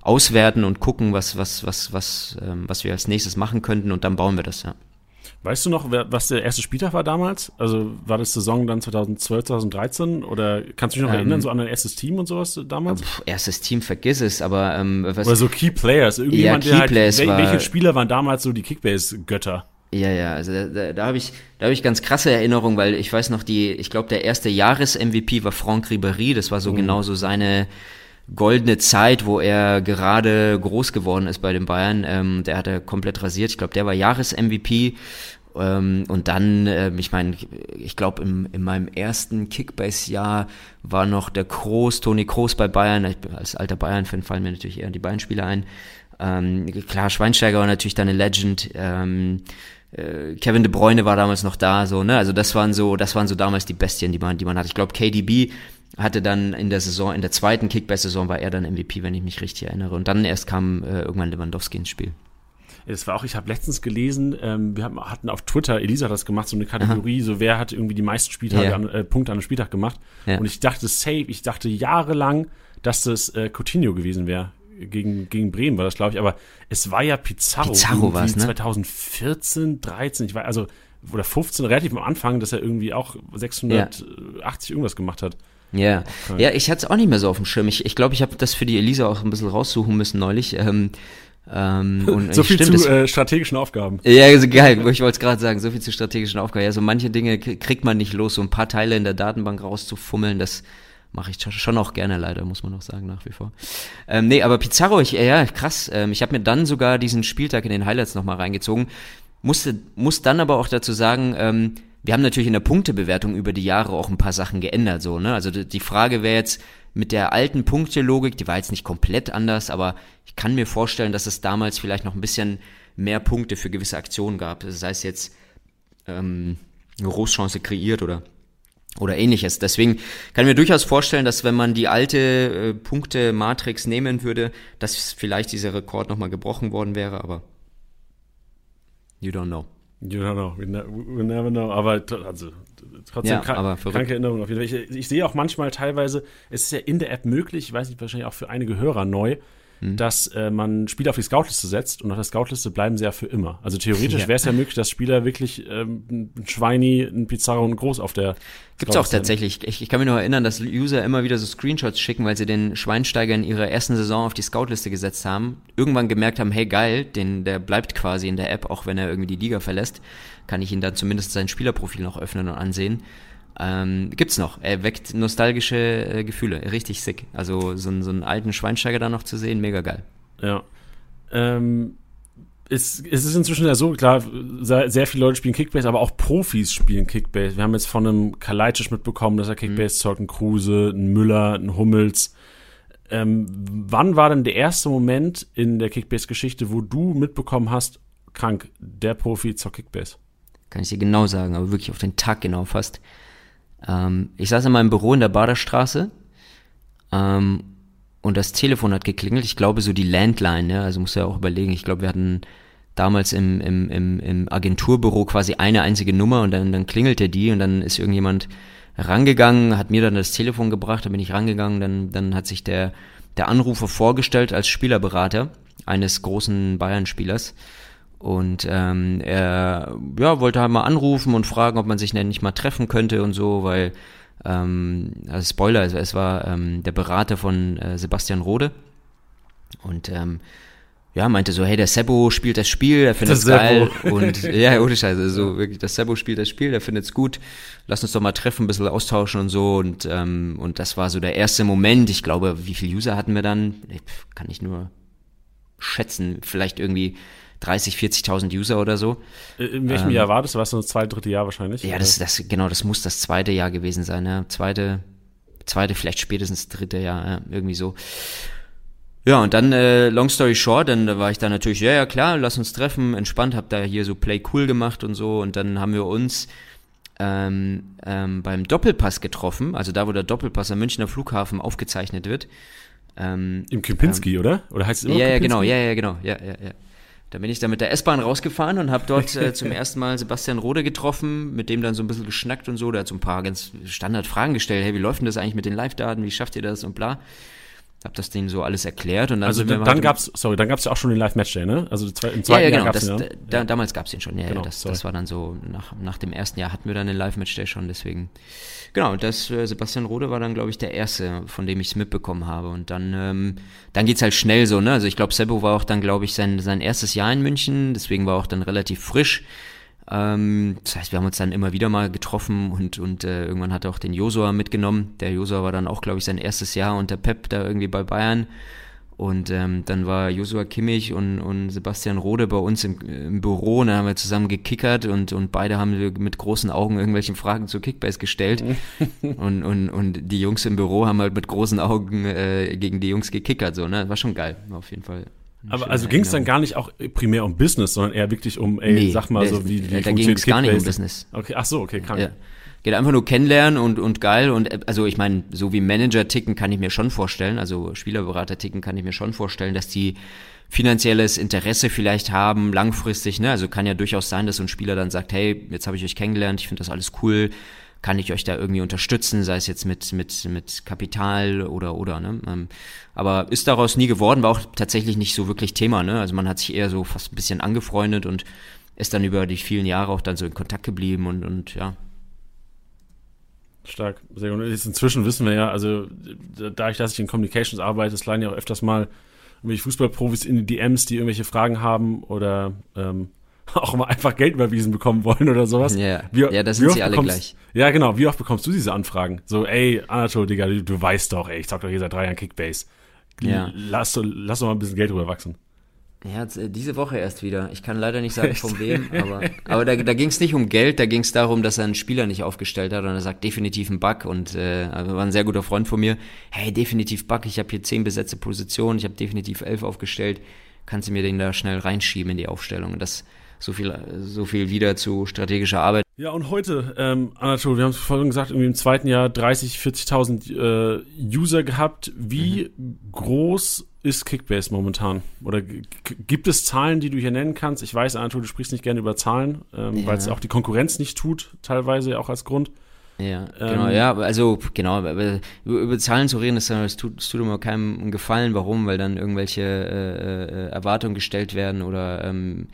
auswerten und gucken, was, was, was, was, ähm, was wir als nächstes machen könnten und dann bauen wir das, ja. Weißt du noch, wer, was der erste Spieltag war damals? Also war das Saison dann 2012, 2013? Oder kannst du dich noch ähm, erinnern, so an dein erstes Team und sowas damals? Pff, erstes Team, vergiss es, aber ähm, was, Oder so Key Players. Irgendjemand, ja, Key der halt, Players wel, war, welche Spieler waren damals so die Kickbase-Götter? Ja, ja, also da, da, da habe ich, da hab ich ganz krasse Erinnerungen, weil ich weiß noch, die, ich glaube, der erste Jahres-MVP war Franck Ribéry, das war so mhm. genau so seine goldene Zeit, wo er gerade groß geworden ist bei den Bayern. Ähm, der hat er komplett rasiert. Ich glaube, der war Jahres-MVP. Ähm, und dann, äh, ich meine, ich glaube, in meinem ersten Kickbase-Jahr war noch der Kroos, Toni Kroos bei Bayern. Ich, als alter Bayern-Fan fallen mir natürlich eher die Bayern-Spieler ein. Ähm, klar, Schweinsteiger war natürlich dann eine Legend. Ähm, äh, Kevin De Bruyne war damals noch da, so, ne? Also das waren so, das waren so damals die Bestien, die man, die man hat. Ich glaube, KDB hatte dann in der Saison, in der zweiten Kickbase-Saison war er dann MVP, wenn ich mich richtig erinnere. Und dann erst kam äh, irgendwann Lewandowski ins Spiel. Es war auch, ich habe letztens gelesen, ähm, wir hatten auf Twitter, Elisa hat das gemacht, so eine Kategorie, Aha. so wer hat irgendwie die meisten Spieltage ja. an, äh, Punkte an einem Spieltag gemacht. Ja. Und ich dachte safe, ich dachte jahrelang, dass das äh, Coutinho gewesen wäre. Gegen, gegen Bremen war das, glaube ich, aber es war ja Pizarro. Pizarro war es, ne? 2014, 13, ich weiß, also, oder 15, relativ am Anfang, dass er irgendwie auch 680 ja. irgendwas gemacht hat. Ja, okay. ja ich hatte es auch nicht mehr so auf dem Schirm. Ich glaube, ich, glaub, ich habe das für die Elisa auch ein bisschen raussuchen müssen neulich. Ähm, ähm, und, so viel stimmt, zu äh, strategischen Aufgaben. Ja, also geil. Ich wollte es gerade sagen, so viel zu strategischen Aufgaben. Ja, so manche Dinge kriegt man nicht los, so ein paar Teile in der Datenbank rauszufummeln, das mache ich schon auch gerne leider, muss man auch sagen, nach wie vor. Ähm, nee, aber Pizarro, ich, ja, krass. Ähm, ich habe mir dann sogar diesen Spieltag in den Highlights nochmal reingezogen. Musste, muss dann aber auch dazu sagen, ähm, wir haben natürlich in der Punktebewertung über die Jahre auch ein paar Sachen geändert, so, ne? Also die Frage wäre jetzt, mit der alten Punktelogik, die war jetzt nicht komplett anders, aber ich kann mir vorstellen, dass es damals vielleicht noch ein bisschen mehr Punkte für gewisse Aktionen gab. Also sei es jetzt ähm, eine Großchance kreiert oder oder ähnliches. Deswegen kann ich mir durchaus vorstellen, dass wenn man die alte äh, Punkte-Matrix nehmen würde, dass vielleicht dieser Rekord nochmal gebrochen worden wäre, aber you don't know. You don't know, we, ne we never know. Aber also, trotzdem ja, aber kranke Erinnerung auf jeden Fall. Ich, ich, sehe auch manchmal teilweise, es ist ja in der App möglich, ich weiß nicht, wahrscheinlich auch für einige Hörer neu, mhm. dass äh, man Spieler auf die Scoutliste setzt und auf der Scoutliste bleiben sie ja für immer. Also theoretisch ja. wäre es ja möglich, dass Spieler wirklich ähm, ein Schweini, ein Pizarro und Groß auf der Gibt es auch tatsächlich. Ich, ich, kann mich noch erinnern, dass User immer wieder so Screenshots schicken, weil sie den Schweinsteiger in ihrer ersten Saison auf die Scoutliste gesetzt haben. Irgendwann gemerkt haben, hey geil, den, der bleibt quasi in der App, auch wenn er irgendwie die Liga verlässt. Kann ich ihn dann zumindest sein Spielerprofil noch öffnen und ansehen. Ähm, gibt's noch. Er weckt nostalgische äh, Gefühle. Richtig sick. Also so, so einen alten Schweinsteiger da noch zu sehen, mega geil. Ja. Ähm, es, es ist inzwischen ja so, klar, sehr, sehr, viele Leute spielen Kickbase, aber auch Profis spielen Kickbase. Wir haben jetzt von einem Kalajdzic mitbekommen, dass er Kickbase mhm. zockt, ein Kruse, ein Müller, ein Hummels. Ähm, wann war denn der erste Moment in der Kickbase-Geschichte, wo du mitbekommen hast, krank, der Profi zockt Kickbase? Kann ich dir genau sagen, aber wirklich auf den Tag genau fast. Ähm, ich saß in meinem Büro in der Baderstraße ähm, und das Telefon hat geklingelt. Ich glaube, so die Landline, ja, also muss ja auch überlegen. Ich glaube, wir hatten damals im, im, im, im Agenturbüro quasi eine einzige Nummer und dann, dann klingelte die und dann ist irgendjemand rangegangen, hat mir dann das Telefon gebracht, dann bin ich rangegangen, dann, dann hat sich der, der Anrufer vorgestellt als Spielerberater eines großen Bayern-Spielers. Und ähm, er ja, wollte halt mal anrufen und fragen, ob man sich denn nicht mal treffen könnte und so, weil ähm, also Spoiler, also es war ähm, der Berater von äh, Sebastian Rode. Und ähm, ja, meinte so, hey, der Sebo spielt das Spiel, er findet es geil. Und ja, ohne Scheiße, so wirklich, das Sebo spielt das Spiel, er findet es gut. Lass uns doch mal treffen, ein bisschen austauschen und so. Und, ähm, und das war so der erste Moment. Ich glaube, wie viele User hatten wir dann? Kann ich nur schätzen. Vielleicht irgendwie 30, 40.000 User oder so. In welchem ähm, Jahr war das? War so das zweite, dritte Jahr wahrscheinlich? Ja, das, das, genau, das muss das zweite Jahr gewesen sein. Ja. Zweite, zweite, vielleicht spätestens dritte Jahr, ja, irgendwie so. Ja, und dann, äh, long story short, dann da war ich da natürlich, ja, ja, klar, lass uns treffen, entspannt, hab da hier so Play cool gemacht und so. Und dann haben wir uns ähm, ähm, beim Doppelpass getroffen, also da, wo der Doppelpass am Münchner Flughafen aufgezeichnet wird. Ähm, Im Kempinski, ähm, oder? Oder heißt es immer Ja, ja, genau, ja, ja, genau, ja, ja, ja. Da bin ich dann mit der S-Bahn rausgefahren und habe dort äh, zum ersten Mal Sebastian Rode getroffen, mit dem dann so ein bisschen geschnackt und so. Der hat so ein paar ganz Standardfragen gestellt. Hey, wie läuft denn das eigentlich mit den Live-Daten? Wie schafft ihr das und bla. Hab das denen so alles erklärt und dann also dann, dann gab's sorry dann gab's ja auch schon den Live Matchday ne? Also im zweiten ja, ja, genau, Jahr gab's das, den, ja? da, damals gab's den schon ja, genau, ja das, das war dann so nach, nach dem ersten Jahr hatten wir dann den Live Matchday schon deswegen genau das äh, Sebastian Rode war dann glaube ich der erste von dem ich es mitbekommen habe und dann ähm, dann geht's halt schnell so ne? Also ich glaube Sebo war auch dann glaube ich sein sein erstes Jahr in München deswegen war auch dann relativ frisch ähm, das heißt, wir haben uns dann immer wieder mal getroffen und, und äh, irgendwann hat er auch den Josua mitgenommen. Der Josua war dann auch, glaube ich, sein erstes Jahr unter Pep da irgendwie bei Bayern. Und ähm, dann war Josua Kimmich und, und Sebastian Rode bei uns im, im Büro und dann haben wir zusammen gekickert und, und beide haben wir mit großen Augen irgendwelche Fragen zu Kickbase gestellt. und, und, und die Jungs im Büro haben halt mit großen Augen äh, gegen die Jungs gekickert. So, ne? War schon geil, auf jeden Fall. Aber also ging es dann gar nicht auch primär um Business, sondern eher wirklich um, ey, nee, sag mal so, wie, wie Da ging es gar nicht um Business. Okay, ach so, okay, krank. Ja. Geht einfach nur kennenlernen und, und geil und also ich meine, so wie Manager ticken kann ich mir schon vorstellen, also Spielerberater ticken kann ich mir schon vorstellen, dass die finanzielles Interesse vielleicht haben, langfristig, ne? Also kann ja durchaus sein, dass so ein Spieler dann sagt, hey, jetzt habe ich euch kennengelernt, ich finde das alles cool, kann ich euch da irgendwie unterstützen, sei es jetzt mit, mit, mit Kapital oder, oder, ne? Ähm, aber ist daraus nie geworden, war auch tatsächlich nicht so wirklich Thema, ne? Also man hat sich eher so fast ein bisschen angefreundet und ist dann über die vielen Jahre auch dann so in Kontakt geblieben und, und ja. Stark, sehr gut. Jetzt inzwischen wissen wir ja, also dadurch, dass ich in Communications arbeite, es leiden ja auch öfters mal irgendwelche Fußballprofis in die DMs, die irgendwelche Fragen haben oder ähm, auch mal einfach Geld überwiesen bekommen wollen oder sowas. Ja, wie, ja da sind sie alle bekommst, gleich. Ja, genau. Wie oft bekommst du diese Anfragen? So, ey, Anatol, Digga, du, du weißt doch, ey, ich zock doch hier seit drei Jahren Kickbase. Ja. Lass, lass doch mal ein bisschen Geld drüber wachsen. Ja, äh, diese Woche erst wieder. Ich kann leider nicht sagen, Echt? von wem, aber, aber da, da ging es nicht um Geld, da ging es darum, dass er einen Spieler nicht aufgestellt hat und er sagt definitiv ein Bug und äh, also war ein sehr guter Freund von mir. Hey, definitiv Bug, ich habe hier zehn besetzte Positionen, ich habe definitiv elf aufgestellt. Kannst du mir den da schnell reinschieben in die Aufstellung? Das so viel, so viel wieder zu strategischer Arbeit. Ja, und heute, ähm, Anatol, wir haben es vorhin gesagt, irgendwie im zweiten Jahr 30, 40.000 äh, User gehabt. Wie mhm. groß ist Kickbase momentan? Oder gibt es Zahlen, die du hier nennen kannst? Ich weiß, Anatol, du sprichst nicht gerne über Zahlen, ähm, ja. weil es auch die Konkurrenz nicht tut, teilweise auch als Grund. Ja, genau, ähm, ja, also genau, über, über Zahlen zu reden, das, das, tut, das tut immer keinem Gefallen. Warum? Weil dann irgendwelche äh, äh, Erwartungen gestellt werden oder ähm,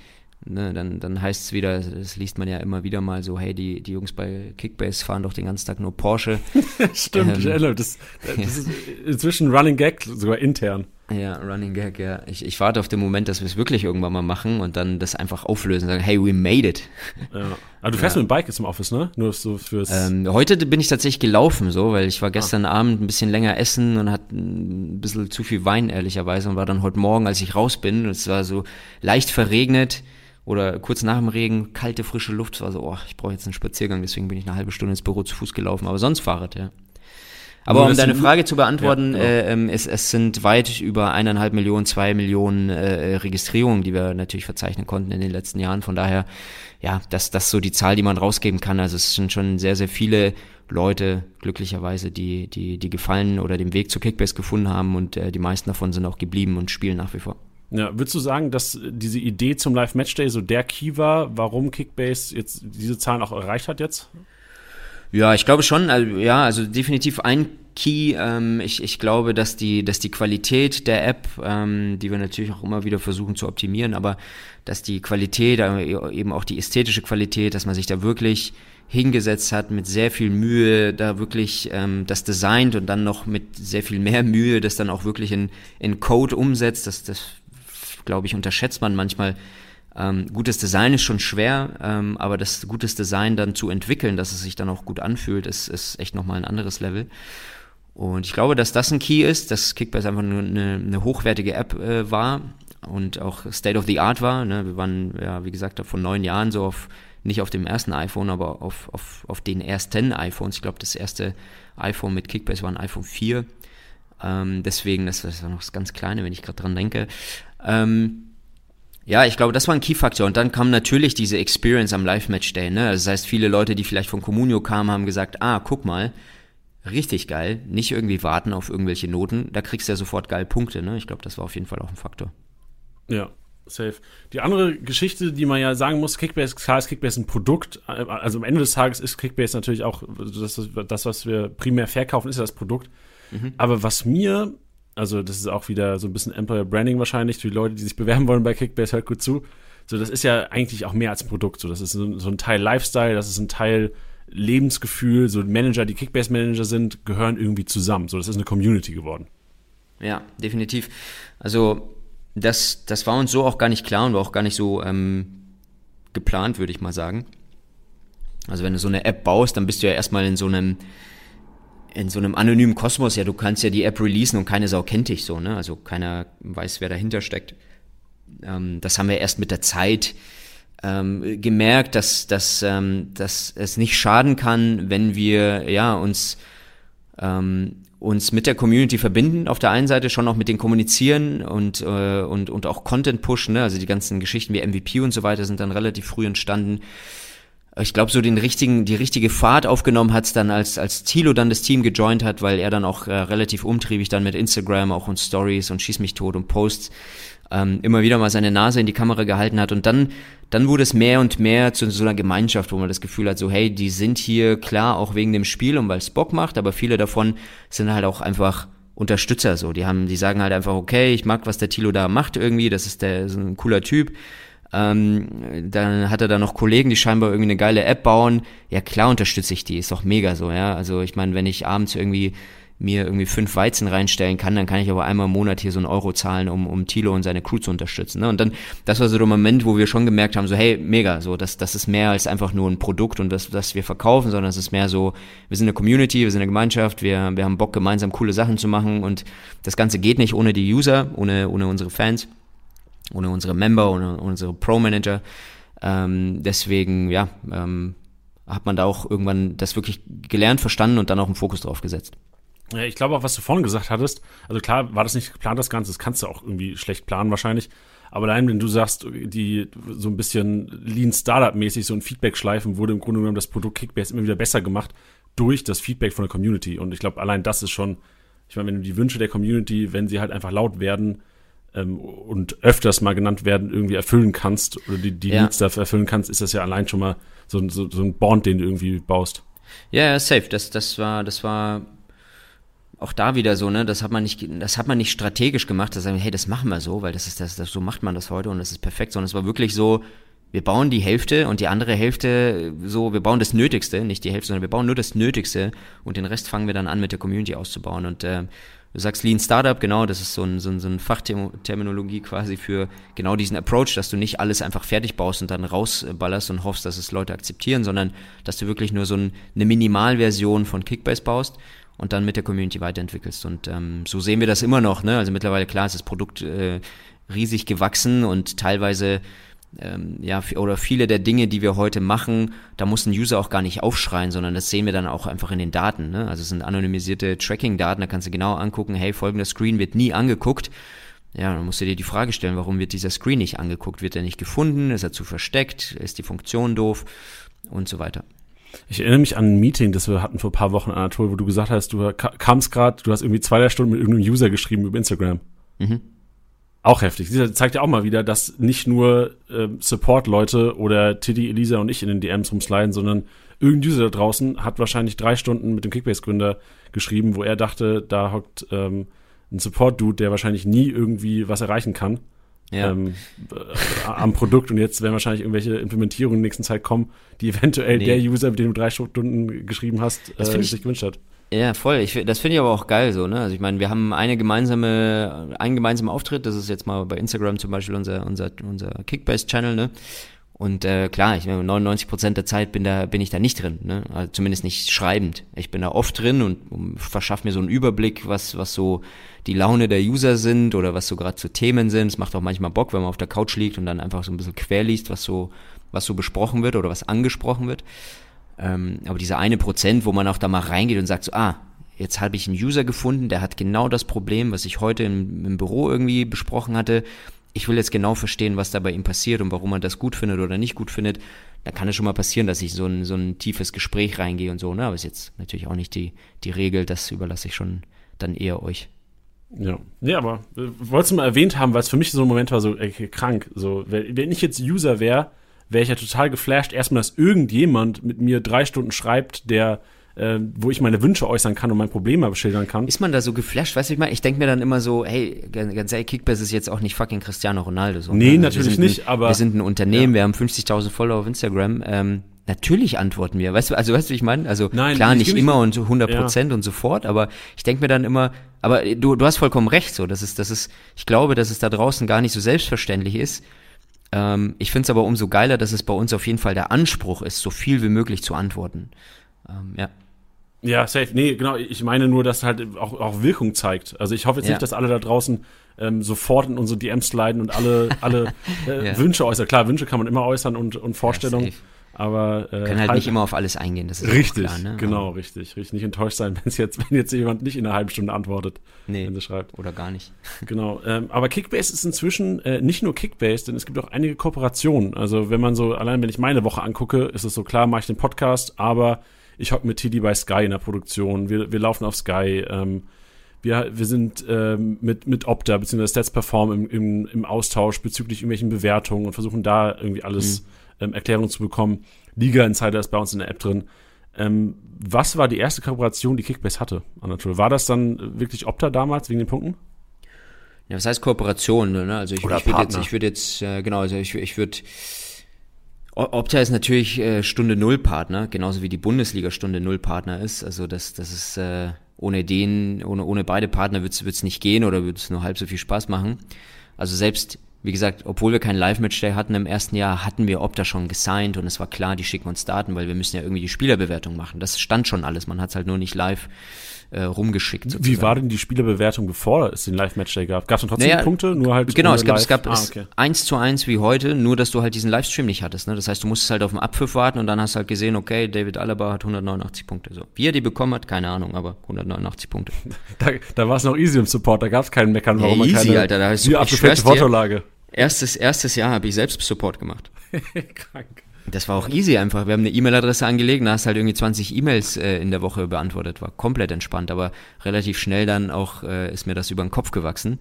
Ne, dann, dann heißt es wieder, das liest man ja immer wieder mal so, hey, die, die Jungs bei Kickbase fahren doch den ganzen Tag nur Porsche. Stimmt, ähm, das, das ja. ist inzwischen Running Gag, sogar intern. Ja, Running Gag, ja. Ich, ich warte auf den Moment, dass wir es wirklich irgendwann mal machen und dann das einfach auflösen und sagen, hey, we made it. Ja. Aber du fährst ja. mit dem Bike jetzt im Office, ne? Nur so fürs. Ähm, heute bin ich tatsächlich gelaufen, so, weil ich war gestern ah. Abend ein bisschen länger essen und hatte ein bisschen zu viel Wein, ehrlicherweise, und war dann heute Morgen, als ich raus bin, es war so leicht verregnet, oder kurz nach dem Regen, kalte, frische Luft. So, oh, ich brauche jetzt einen Spaziergang, deswegen bin ich eine halbe Stunde ins Büro zu Fuß gelaufen, aber sonst Fahrrad, ja. Aber um deine Frage zu beantworten, ja, genau. äh, ähm, es, es sind weit über eineinhalb Millionen, zwei Millionen äh, Registrierungen, die wir natürlich verzeichnen konnten in den letzten Jahren. Von daher, ja, das, das ist so die Zahl, die man rausgeben kann. Also es sind schon sehr, sehr viele Leute, glücklicherweise, die, die, die gefallen oder den Weg zu Kickbase gefunden haben und äh, die meisten davon sind auch geblieben und spielen nach wie vor. Ja, würdest du sagen, dass diese Idee zum Live Matchday so der Key war, warum Kickbase jetzt diese Zahlen auch erreicht hat jetzt? Ja, ich glaube schon, also, ja, also definitiv ein Key. Ähm, ich, ich glaube, dass die, dass die Qualität der App, ähm, die wir natürlich auch immer wieder versuchen zu optimieren, aber dass die Qualität, äh, eben auch die ästhetische Qualität, dass man sich da wirklich hingesetzt hat mit sehr viel Mühe, da wirklich ähm, das designt und dann noch mit sehr viel mehr Mühe das dann auch wirklich in, in Code umsetzt. Das, das glaube ich, unterschätzt man manchmal. Ähm, gutes Design ist schon schwer, ähm, aber das gutes Design dann zu entwickeln, dass es sich dann auch gut anfühlt, ist, ist echt nochmal ein anderes Level. Und ich glaube, dass das ein Key ist, dass Kickbase einfach nur eine, eine hochwertige App äh, war und auch State of the Art war. Ne? Wir waren, ja, wie gesagt, vor neun Jahren so auf, nicht auf dem ersten iPhone, aber auf, auf, auf den ersten iPhones. Ich glaube, das erste iPhone mit Kickbase war ein iPhone 4. Ähm, deswegen, das, das war noch das ganz Kleine, wenn ich gerade dran denke. Ähm, ja, ich glaube, das war ein Key-Faktor. Und dann kam natürlich diese Experience am Live-Match-Day. Ne? Das heißt, viele Leute, die vielleicht von Comunio kamen, haben gesagt, ah, guck mal, richtig geil. Nicht irgendwie warten auf irgendwelche Noten. Da kriegst du ja sofort geil Punkte. Ne? Ich glaube, das war auf jeden Fall auch ein Faktor. Ja, safe. Die andere Geschichte, die man ja sagen muss, Kickbase, klar ist Kickbase ein Produkt. Also am Ende des Tages ist Kickbase natürlich auch das, das was wir primär verkaufen, ist ja das Produkt. Mhm. Aber was mir also das ist auch wieder so ein bisschen Employer Branding wahrscheinlich für die Leute, die sich bewerben wollen bei Kickbase, hört gut zu. So, das ist ja eigentlich auch mehr als ein Produkt. So, das ist so, so ein Teil Lifestyle, das ist ein Teil Lebensgefühl. So Manager, die Kickbase-Manager sind, gehören irgendwie zusammen. So, das ist eine Community geworden. Ja, definitiv. Also das, das war uns so auch gar nicht klar und war auch gar nicht so ähm, geplant, würde ich mal sagen. Also wenn du so eine App baust, dann bist du ja erstmal in so einem in so einem anonymen Kosmos, ja, du kannst ja die App releasen und keine Sau kennt dich so, ne? Also keiner weiß, wer dahinter steckt. Ähm, das haben wir erst mit der Zeit ähm, gemerkt, dass, dass, ähm, dass es nicht schaden kann, wenn wir ja uns ähm, uns mit der Community verbinden, auf der einen Seite schon auch mit denen kommunizieren und, äh, und, und auch Content pushen, ne? also die ganzen Geschichten wie MVP und so weiter sind dann relativ früh entstanden ich glaube, so den richtigen, die richtige Fahrt aufgenommen hat's dann, als, als Thilo dann das Team gejoint hat, weil er dann auch äh, relativ umtriebig dann mit Instagram auch und Stories und Schieß mich tot und Posts ähm, immer wieder mal seine Nase in die Kamera gehalten hat und dann, dann wurde es mehr und mehr zu so einer Gemeinschaft, wo man das Gefühl hat, so hey, die sind hier klar auch wegen dem Spiel und weil es Bock macht, aber viele davon sind halt auch einfach Unterstützer so. Die haben, die sagen halt einfach, okay, ich mag, was der Tilo da macht irgendwie, das ist der, so ein cooler Typ Ähm, dann hat er da noch Kollegen, die scheinbar irgendwie eine geile App bauen. Ja, klar unterstütze ich die, ist doch mega so, ja. Also ich meine, wenn ich abends irgendwie mir irgendwie fünf Weizen reinstellen kann, dann kann ich aber einmal im Monat hier so einen Euro zahlen, um, um Tilo und seine Crew zu unterstützen. Ne? Und dann, das war so der Moment, wo wir schon gemerkt haben, so hey, mega, so das, das ist mehr als einfach nur ein Produkt und das, das wir verkaufen, sondern es ist mehr so, wir sind eine Community, wir sind eine Gemeinschaft, wir, wir haben Bock, gemeinsam coole Sachen zu machen und das Ganze geht nicht ohne die User, ohne, ohne unsere Fans, ohne unsere Member, ohne unsere Pro-Manager. Ähm, deswegen, ja, ähm, hat man da auch irgendwann das wirklich gelernt, verstanden und dann auch einen Fokus drauf gesetzt. Ja, ich glaube auch, was du vorhin gesagt hattest, also klar war das nicht geplant, das Ganze, das kannst du auch irgendwie schlecht planen wahrscheinlich, aber allein, wenn du sagst, die so ein bisschen Lean Startup-mäßig, so ein Feedback-Schleifen, wurde im Grunde genommen das Produkt Kickbase immer wieder besser gemacht durch das Feedback von der Community. Und ich glaube, allein das ist schon, ich meine, wenn du die Wünsche der Community, wenn sie halt einfach laut werden ähm, und öfters mal genannt werden, irgendwie erfüllen kannst oder die, die ja. Needs dafür erfüllen kannst, ist das ja allein schon mal so, so, so ein Bond, den du irgendwie baust. Ja, ja, safe. Das, das war, das war auch da wieder so, ne, das hat man nicht, das hat man nicht strategisch gemacht, dass sagen, hey, das machen wir so, weil das ist das, das, so macht man das heute und das ist perfekt, sondern es war wirklich so, wir bauen die Hälfte und die andere Hälfte so, wir bauen das Nötigste, nicht die Hälfte, sondern wir bauen nur das Nötigste und den Rest fangen wir dann an mit der Community auszubauen und äh, Du sagst Lean Startup, genau, das ist so ein, so ein, so ein Fachterminologie quasi für genau diesen Approach, dass du nicht alles einfach fertig baust und dann rausballerst und hoffst, dass es Leute akzeptieren, sondern dass du wirklich nur so ein, eine Minimalversion von Kickbase baust und dann mit der Community weiterentwickelst. Und ähm, so sehen wir das immer noch. Ne? Also mittlerweile klar ist das Produkt äh, riesig gewachsen und teilweise ähm, ja oder viele der Dinge, die wir heute machen, da muss ein User auch gar nicht aufschreien, sondern das sehen wir dann auch einfach in den Daten. Ne? Also es sind anonymisierte Tracking-Daten, da kannst du genau angucken, hey, folgender Screen wird nie angeguckt. Ja, dann musst du dir die Frage stellen, warum wird dieser Screen nicht angeguckt? Wird er nicht gefunden? Ist er zu versteckt? Ist die Funktion doof? Und so weiter. Ich erinnere mich an ein Meeting, das wir hatten vor ein paar Wochen, Anatol, wo du gesagt hast, du kamst gerade, du hast irgendwie zwei, drei Stunden mit irgendeinem User geschrieben über Instagram. Mhm. Auch heftig. Das zeigt ja auch mal wieder, dass nicht nur äh, Support-Leute oder Tiddy, Elisa und ich in den DMs rumsliden, sondern irgendein User da draußen hat wahrscheinlich drei Stunden mit dem Kickbase-Gründer geschrieben, wo er dachte, da hockt ähm, ein Support-Dude, der wahrscheinlich nie irgendwie was erreichen kann ja. ähm, äh, am Produkt und jetzt werden wahrscheinlich irgendwelche Implementierungen in der nächsten Zeit kommen, die eventuell nee. der User, mit dem du drei Stunden geschrieben hast, äh, sich gewünscht hat. Ja, voll. Ich, das finde ich aber auch geil so, ne? Also ich meine, wir haben eine gemeinsame, einen gemeinsamen Auftritt, das ist jetzt mal bei Instagram zum Beispiel unser, unser, unser Kickbase-Channel, ne? Und äh, klar, ich 99 Prozent der Zeit bin da bin ich da nicht drin, ne? Also zumindest nicht schreibend. Ich bin da oft drin und verschaffe mir so einen Überblick, was was so die Laune der User sind oder was so gerade zu Themen sind. Es macht auch manchmal Bock, wenn man auf der Couch liegt und dann einfach so ein bisschen quer liest, was so was so besprochen wird oder was angesprochen wird. Ähm, aber dieser eine Prozent, wo man auch da mal reingeht und sagt so, ah, jetzt habe ich einen User gefunden, der hat genau das Problem, was ich heute im, im Büro irgendwie besprochen hatte ich will jetzt genau verstehen, was da bei ihm passiert und warum er das gut findet oder nicht gut findet, dann kann es schon mal passieren, dass ich so ein, so ein tiefes Gespräch reingehe und so, ne? Aber ist jetzt natürlich auch nicht die, die Regel, das überlasse ich schon dann eher euch. Ja, ja, aber äh, wolltest du mal erwähnt haben, weil es für mich so ein Moment war, so äh, krank. So, wenn ich jetzt User wäre, wäre ich ja total geflasht, erstmal, dass irgendjemand mit mir drei Stunden schreibt, der äh, wo ich meine Wünsche äußern kann und mein Problem mal beschildern kann. Ist man da so geflasht? Weißt du, ich meine, ich denke mir dann immer so, hey, ganz ehrlich, Kickbass ist jetzt auch nicht fucking Cristiano Ronaldo. So, nee, ne? Natürlich nicht, ein, aber. Wir sind ein Unternehmen, ja. wir haben 50.000 Follower auf Instagram. Ähm, natürlich antworten wir. Weißt du, also weißt du, ich meine? Also Nein, klar, nicht immer und 100 Prozent ja. und so fort, aber ich denke mir dann immer, aber du, du hast vollkommen recht, so, das ist, das ist, ich glaube, dass es da draußen gar nicht so selbstverständlich ist. Ähm, ich finde es aber umso geiler, dass es bei uns auf jeden Fall der Anspruch ist, so viel wie möglich zu antworten. Ähm, ja. Ja, safe. Nee, genau. Ich meine nur, dass halt auch, auch Wirkung zeigt. Also ich hoffe jetzt ja. nicht, dass alle da draußen ähm, sofort in unsere DMs sliden und alle, alle äh, ja. Wünsche äußern. Klar, Wünsche kann man immer äußern und, und Vorstellungen. Ja, aber äh, können halt, halt, nicht immer auf alles eingehen, das ist richtig, klar, ne? genau, aber richtig, richtig. Nicht enttäuscht sein, wenn jetzt, wenn jetzt jemand nicht in einer halben Stunde antwortet, nee, wenn sie schreibt. Oder gar nicht. Genau. Ähm, aber Kickbase ist inzwischen äh, nicht nur Kickbase, denn es gibt auch einige Kooperationen. Also wenn man so, allein wenn ich meine Woche angucke, ist es so klar, mache ich den Podcast, aber ich hocke mit Tidi bei Sky in der Produktion, wir, wir laufen auf Sky, ähm, wir, wir sind ähm, mit, mit Opta bzw. Stats Perform im, im, im Austausch bezüglich irgendwelchen Bewertungen und versuchen da irgendwie alles mhm. Ähm, Erklärung zu bekommen. Liga Insider ist bei uns in der App drin. Ähm, was war die erste Kooperation, die Kickbase hatte, Anatole? War das dann wirklich Opta damals wegen den Punkten? Ja, was heißt Kooperation? Ne? Also ich, ich würde jetzt, ich würde jetzt, äh, genau, also ich, ich würde Opta ist natürlich äh, Stunde Null Partner, genauso wie die Bundesliga Stunde Null Partner ist. Also das, das ist äh, ohne den, ohne, ohne beide Partner wird's wird's nicht gehen oder wird's nur halb so viel Spaß machen. Also selbst, wie gesagt, obwohl wir keinen Live-Match-Day hatten im ersten Jahr, hatten wir Opta schon gesigned und es war klar, die schicken uns Daten, weil wir müssen ja irgendwie die Spielerbewertung machen. Das stand schon alles, man hat's halt nur nicht live äh, rumgeschickt. sozusagen. Wie war denn die Spielerbewertung, bevor es den Live-Matchday gab? Gab es dann trotzdem Naja, Punkte? Nur halt Genau, es gab, live? es gab ah, es okay. eins zu eins wie heute, nur dass du halt diesen Livestream nicht hattest. Ne? Das heißt, du musstest halt auf den Abpfiff warten und dann hast du halt gesehen, okay, David Alaba hat 189 Punkte. So. Wie er die bekommen hat, keine Ahnung, aber 189 Punkte. Da, da war es noch easy im Support, da gab es keinen Meckern, warum Ja, easy, man keine Alter, da hast du- ich schwör's dir. Erstes, erstes Jahr habe ich selbst Support gemacht. Krank. Das war auch easy einfach. Wir haben eine E-Mail-Adresse angelegt, da hast halt irgendwie 20 E-Mails äh, in der Woche beantwortet. War komplett entspannt, aber relativ schnell dann auch äh, ist mir das über den Kopf gewachsen.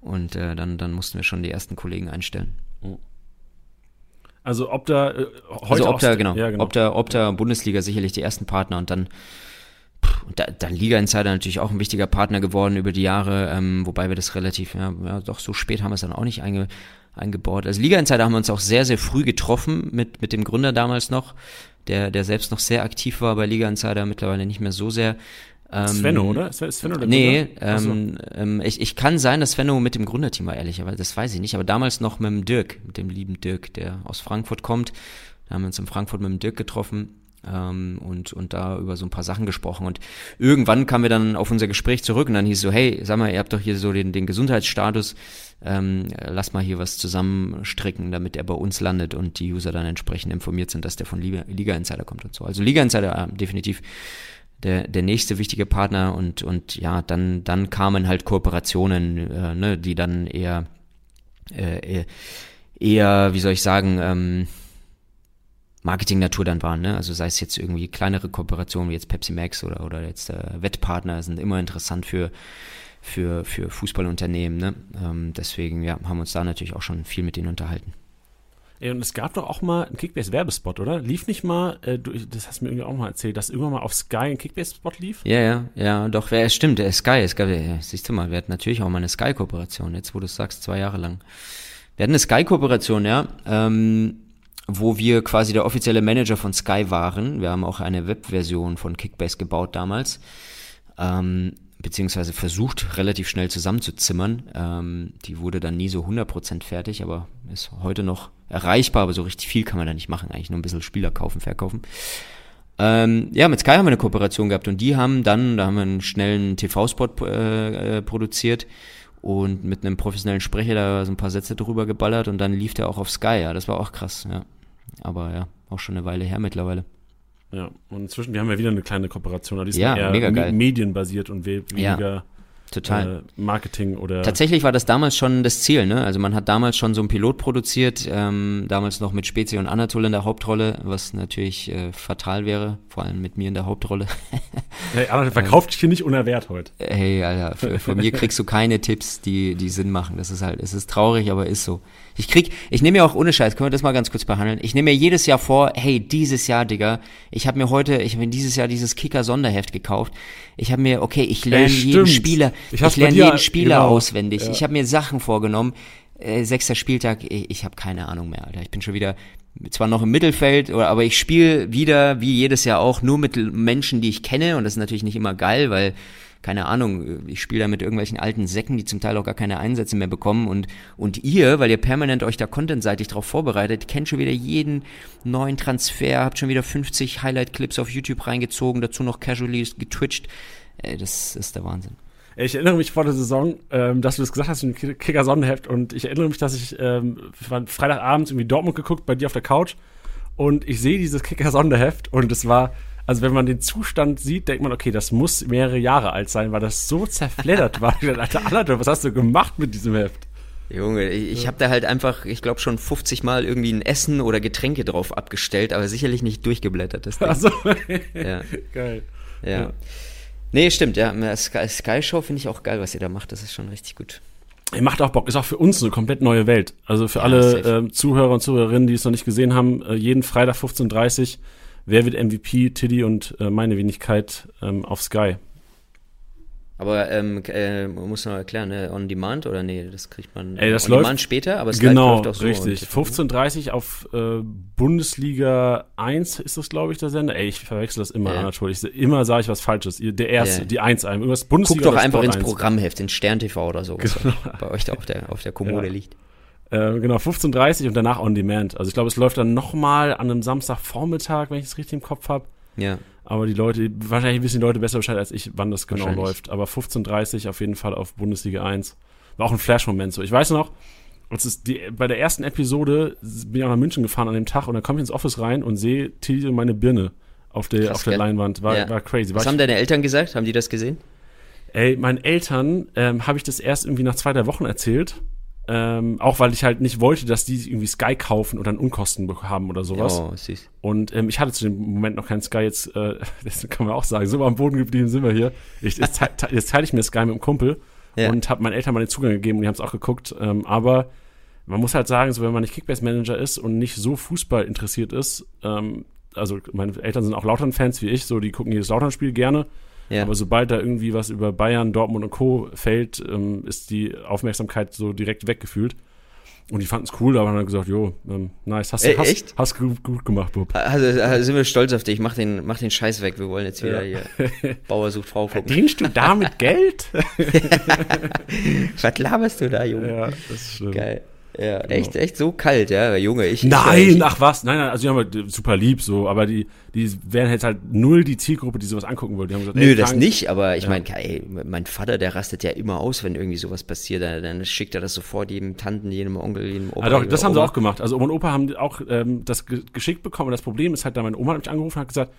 Und äh, dann, dann mussten wir schon die ersten Kollegen einstellen. Also ob da äh, heute Also auch- Opta, genau. Ja, genau. Opta, Opta, Bundesliga sicherlich die ersten Partner und dann und da, dann Liga Insider natürlich auch ein wichtiger Partner geworden über die Jahre, ähm, wobei wir das relativ, ja, ja, doch so spät haben wir es dann auch nicht einge, eingebaut. Also Liga Insider haben wir uns auch sehr, sehr früh getroffen mit, mit dem Gründer damals noch, der, der selbst noch sehr aktiv war bei Liga Insider, mittlerweile nicht mehr so sehr. Ähm, Svenno, oder? Ist Svenno der Nee, so. ähm, ähm, ich, ich kann sein, dass Svenno mit dem Gründerteam war, ehrlicherweise, das weiß ich nicht, aber damals noch mit dem Dirk, mit dem lieben Dirk, der aus Frankfurt kommt. Da haben wir uns in Frankfurt mit dem Dirk getroffen ähm, und, und da über so ein paar Sachen gesprochen. Und irgendwann kamen wir dann auf unser Gespräch zurück und dann hieß so, hey, sag mal, ihr habt doch hier so den, den Gesundheitsstatus, ähm, lass mal hier was zusammenstricken, damit er bei uns landet und die User dann entsprechend informiert sind, dass der von Liga, Liga Insider kommt und so. Also Liga Insider äh, definitiv der, der nächste wichtige Partner und, und ja, dann, dann kamen halt Kooperationen, äh, ne, die dann eher, äh, eher- wie soll ich sagen, ähm, Marketing-Natur dann waren, ne? Also sei es jetzt irgendwie kleinere Kooperationen wie jetzt Pepsi Max oder, oder jetzt äh, Wettpartner sind immer interessant für, für, für Fußballunternehmen, ne? Ähm, deswegen, ja, haben uns da natürlich auch schon viel mit denen unterhalten. Ey, und es gab doch auch mal einen Kickbase-Werbespot, oder? Lief nicht mal, äh, du, das hast du mir irgendwie auch mal erzählt, dass irgendwann mal auf Sky ein Kickbase-Spot lief? Ja, ja, ja, doch, ja, es stimmt, der Sky, es gab, ja, siehst du mal, wir hatten natürlich auch mal eine Sky-Kooperation, jetzt wo du es sagst, zwei Jahre lang. Wir hatten eine Sky-Kooperation, ja, ähm, wo wir quasi der offizielle Manager von Sky waren. Wir haben auch eine Webversion von Kickbase gebaut damals, ähm, beziehungsweise versucht, relativ schnell zusammenzuzimmern. Ähm, die wurde dann nie so 100% fertig, aber ist heute noch erreichbar, aber so richtig viel kann man da nicht machen, eigentlich nur ein bisschen Spieler kaufen, verkaufen. Ähm, ja, mit Sky haben wir eine Kooperation gehabt und die haben dann, da haben wir einen schnellen TV-Spot äh, äh, produziert und mit einem professionellen Sprecher da so ein paar Sätze drüber geballert und dann lief der auch auf Sky, ja, das war auch krass, ja. Aber ja, auch schon eine Weile her mittlerweile. Ja, und inzwischen, wir haben ja wieder eine kleine Kooperation, aber die ist Ja, eher mega geil. me- medienbasiert und we weniger Total. äh, Marketing oder Tatsächlich war das damals schon das Ziel, ne? Also man hat damals schon so einen Pilot produziert, ähm, damals noch mit Spezi und Anatol in der Hauptrolle, was natürlich äh, fatal wäre, vor allem mit mir in der Hauptrolle. Hey, Arnold, verkauft dich hier nicht unerwehrt heute. Hey, Alter, von mir kriegst du keine Tipps, die, die Sinn machen. Das ist halt, es ist traurig, aber ist so. Ich krieg, ich nehme mir auch ohne Scheiß, können wir das mal ganz kurz behandeln? Ich nehme mir jedes Jahr vor, hey, dieses Jahr, Digga, ich habe mir heute, ich habe mir dieses Jahr dieses Kicker-Sonderheft gekauft. Ich habe mir, okay, ich lerne Ey, jeden. Spieler, Ich ich, lerne jeden Spieler genau. auswendig. Ja. Ich habe mir Sachen vorgenommen. Äh, sechster Spieltag, ich, ich habe keine Ahnung mehr, Alter. Ich bin schon wieder zwar noch im Mittelfeld, oder, aber ich spiele wieder, wie jedes Jahr auch, nur mit Menschen, die ich kenne. Und das ist natürlich nicht immer geil, weil keine Ahnung, ich spiele da mit irgendwelchen alten Säcken, die zum Teil auch gar keine Einsätze mehr bekommen und, und ihr, weil ihr permanent euch da contentseitig drauf vorbereitet, kennt schon wieder jeden neuen Transfer, habt schon wieder 50 Highlight-Clips auf YouTube reingezogen, dazu noch casually getwitcht. Ey, das ist der Wahnsinn. Ich erinnere mich vor der Saison, ähm, dass du das gesagt hast im Kicker Sonnenheft und ich erinnere mich, dass ich ähm, Freitagabends irgendwie Dortmund geguckt bei dir auf der Couch und ich sehe dieses Kicker Sonderheft und es war, also wenn man den Zustand sieht, denkt man, okay, das muss mehrere Jahre alt sein, weil das so zerfleddert war. Ich dachte, Alter, Alter, was hast du gemacht mit diesem Heft? Junge, ich, ich habe da halt einfach, ich glaube schon 50 Mal irgendwie ein Essen oder Getränke drauf abgestellt, aber sicherlich nicht durchgeblättert. Das Ding. Also, Ja, geil. ja. Ja. Nee, stimmt, ja. Sky, Sky Show finde ich auch geil, was ihr da macht. Das ist schon richtig gut. Ey, Macht auch Bock, ist auch für uns eine komplett neue Welt. Also für Ja, alle ähm, Zuhörer und Zuhörerinnen, die es noch nicht gesehen haben, äh, jeden Freitag 15.30 Uhr, wer wird MVP, Tiddy und äh, meine Wenigkeit ähm, auf Sky. Aber ähm, äh, muss man erklären, ne? on demand oder nee, das kriegt man Ey, das on läuft, demand später, aber es genau, läuft auch so. richtig. 15.30 auf äh, Bundesliga 1 ist das, glaube ich, der Sender. Ey, ich verwechsel das immer, Ja. Anatol. Ich, immer sage ich was Falsches. Der erste, Ja. die 1 ein. Irgendwas Guck Bundesliga doch oder einfach Sport ins 1. Programmheft, in Stern TV oder so, was bei euch da auf der, auf der Kommode Ja. liegt. Äh, genau, 15.30 und danach on demand. Also ich glaube, es läuft dann nochmal an einem Samstagvormittag, wenn ich es richtig im Kopf habe. Ja, Aber die Leute, wahrscheinlich wissen die Leute besser Bescheid als ich, wann das genau läuft. Aber 15.30 auf jeden Fall auf Bundesliga 1. War auch ein Flash-Moment so. Ich weiß noch, als es die, bei der ersten Episode bin ich auch nach München gefahren an dem Tag und dann komme ich ins Office rein und sehe Tilly und meine Birne auf der, Krass, auf der? Leinwand. War, Ja. war crazy. War Was ich, haben deine Eltern gesagt? Haben die das gesehen? ey, meinen Eltern ähm, habe ich das erst irgendwie nach zwei, drei Wochen erzählt. Ähm, auch weil ich halt nicht wollte, dass die irgendwie Sky kaufen und dann Unkosten haben oder sowas. Oh, süß. Und ähm, ich hatte zu dem Moment noch keinen Sky, jetzt, äh, das kann man auch sagen, so am Boden geblieben sind wir hier. Ich, jetzt, jetzt teile ich mir Sky mit dem Kumpel Ja. und habe meinen Eltern mal den Zugang gegeben und die haben es auch geguckt. Ähm, aber man muss halt sagen, so wenn man nicht Kickbase-Manager ist und nicht so Fußball interessiert ist, ähm, also meine Eltern sind auch Lautern-Fans wie ich, so die gucken jedes Lautern-Spiel gerne. Ja. Aber sobald da irgendwie was über Bayern, Dortmund und Co. fällt, ähm, ist die Aufmerksamkeit so direkt weggefühlt. Und die fanden es cool, aber haben dann gesagt, jo, ähm, nice, hast du Äh, hast, echt? hast gut, gut gemacht, Bub. Also, also sind wir stolz auf dich. Mach den, mach den Scheiß weg. Wir wollen jetzt wieder Ja. hier Bauer sucht Frau gucken. Verdienst du damit Geld? Was laberst du da, Junge? ja, das ist schlimm. Geil. Ja, echt, echt so kalt, ja, Junge. Ich, Nein, ich, ach was, nein, nein, also die haben halt super lieb so, aber die, die wären jetzt halt null die Zielgruppe, die sowas angucken würde. Die haben gesagt, Nö, ey, das nicht, aber ich Ja. meine, ey, mein Vater, der rastet ja immer aus, wenn irgendwie sowas passiert. Dann, dann schickt er das sofort jedem Tanten, jedem Onkel, jedem Opa. Ah, doch, das haben sie auch gemacht. Also Oma und Opa haben auch ähm, das ge geschickt bekommen. Und das Problem ist halt, da meine Oma hat mich angerufen und hat gesagt,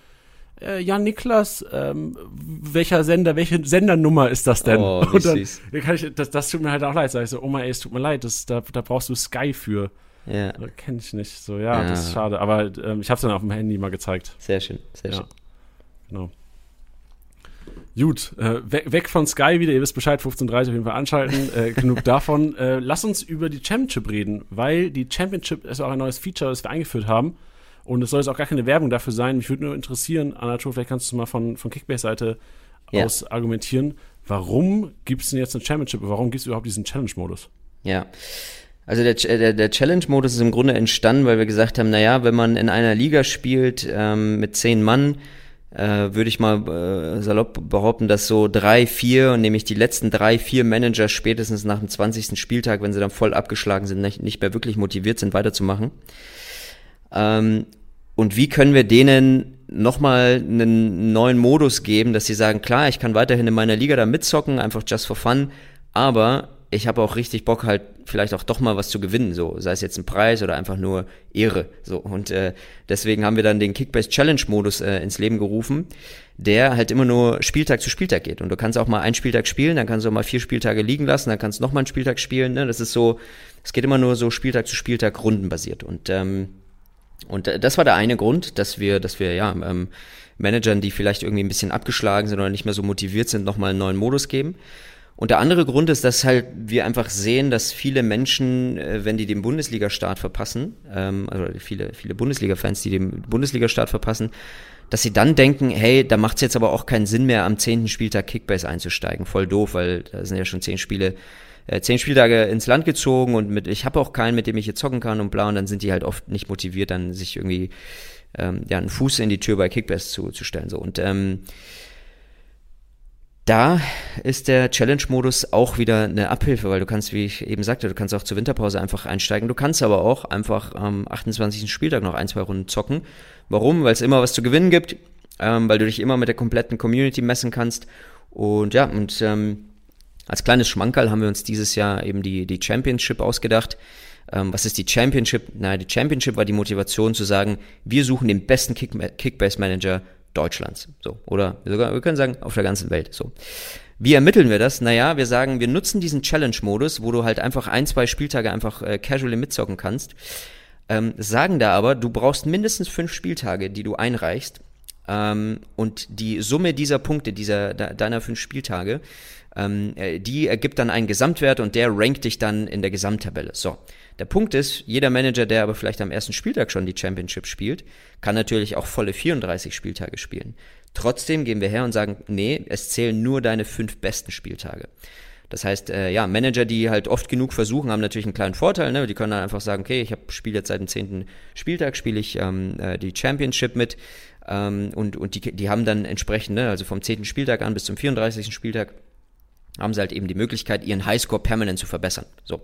äh, ja, Niklas, ähm, welcher Sender, welche Sendernummer ist das denn? Oh, und dann, dann kann ich, das, das tut mir halt auch leid. Sag ich so, Oma, ey, es tut mir leid, das, da, da brauchst du Sky für. Ja, Kenne ich nicht. So, ja, Ja. das ist schade. Aber ähm, ich habe es dann auf dem Handy mal gezeigt. sehr schön, sehr Ja. schön. Genau. Gut, äh, weg, weg von Sky wieder, ihr wisst Bescheid, 15.30 auf jeden Fall anschalten. Äh, genug davon. Äh, lass uns über die Championship reden, weil die Championship ist auch ein neues Feature, das wir eingeführt haben. Und es soll jetzt auch gar keine Werbung dafür sein. Mich würde nur interessieren, Anatol, vielleicht kannst du mal von, von Kickbase-Seite Ja. aus argumentieren. Warum gibt es denn jetzt eine Championship? Warum gibt es überhaupt diesen Challenge-Modus? Ja. Also der, Ch- der, der Challenge-Modus ist im Grunde entstanden, weil wir gesagt haben, naja, wenn man in einer Liga spielt ähm, mit zehn Mann, äh, würde ich mal äh, salopp behaupten, dass so drei, vier, nämlich die letzten drei, vier Manager spätestens nach dem 20. Spieltag, wenn sie dann voll abgeschlagen sind, nicht, nicht mehr wirklich motiviert sind, weiterzumachen. Ähm, und wie können wir denen nochmal einen neuen Modus geben, dass sie sagen, klar, ich kann weiterhin in meiner Liga da mitzocken, einfach just for fun, aber ich habe auch richtig Bock halt vielleicht auch doch mal was zu gewinnen, so sei es jetzt ein Preis oder einfach nur Ehre, so. Und äh, deswegen haben wir dann den Kickbase Challenge Modus äh, ins Leben gerufen, der halt immer nur Spieltag zu Spieltag geht. Und du kannst auch mal einen Spieltag spielen, dann kannst du auch mal vier Spieltage liegen lassen, dann kannst du noch mal einen Spieltag spielen, ne? das ist so, es geht immer nur so Spieltag zu Spieltag rundenbasiert und ähm, und äh, das war der eine Grund, dass wir, dass wir ja ähm, Managern, die vielleicht irgendwie ein bisschen abgeschlagen sind oder nicht mehr so motiviert sind, nochmal einen neuen Modus geben. Und der andere Grund ist, dass halt wir einfach sehen, dass viele Menschen, äh, wenn die den Bundesliga-Start verpassen, ähm, also viele, viele Bundesliga-Fans, die den Bundesliga-Start verpassen, dass sie dann denken, hey, da macht es jetzt aber auch keinen Sinn mehr, am zehnten Spieltag Kickbase einzusteigen. Voll doof, weil da sind ja schon zehn Spiele, äh, zehn Spieltage ins Land gezogen und mit, ich habe auch keinen, mit dem ich hier zocken kann und bla, und dann sind die halt oft nicht motiviert, dann sich irgendwie ähm, ja, einen Fuß in die Tür bei Kickbase zu, zu stellen. So. Und ähm, da ist der Challenge-Modus auch wieder eine Abhilfe, weil du kannst, wie ich eben sagte, du kannst auch zur Winterpause einfach einsteigen. Du kannst aber auch einfach am 28. Spieltag noch ein, zwei Runden zocken. Warum? Weil es immer was zu gewinnen gibt, ähm, weil du dich immer mit der kompletten Community messen kannst. Und ja, und ähm, als kleines Schmankerl haben wir uns dieses Jahr eben die, die Championship ausgedacht. Ähm, was ist die Championship? Na, die Championship war die Motivation zu sagen, wir suchen den besten Kick Kickbase-Manager Deutschlands. So. Oder sogar, wir können sagen, auf der ganzen Welt. So. Wie ermitteln wir das? Naja, wir sagen, wir nutzen diesen Challenge-Modus, wo du halt einfach ein, zwei Spieltage einfach äh, casually mitzocken kannst. Ähm, sagen da aber, du brauchst mindestens fünf Spieltage, die du einreichst. Ähm, und die Summe dieser Punkte, dieser de, deiner fünf Spieltage, ähm, äh, die ergibt dann einen Gesamtwert und der rankt dich dann in der Gesamttabelle. So. Der Punkt ist, jeder Manager, der aber vielleicht am ersten Spieltag schon die Championship spielt, kann natürlich auch volle 34 Spieltage spielen. Trotzdem gehen wir her und sagen, nee, es zählen nur deine fünf besten Spieltage. Das heißt, äh, ja, Manager, die halt oft genug versuchen, haben natürlich einen kleinen Vorteil. Ne? Die können dann einfach sagen, okay, ich spiele jetzt seit dem zehnten Spieltag, spiele ich ähm, äh, die Championship mit. Ähm, und und die, die haben dann entsprechend, ne, also vom zehnten Spieltag an bis zum 34. Spieltag, haben sie halt eben die Möglichkeit, ihren Highscore permanent zu verbessern. So.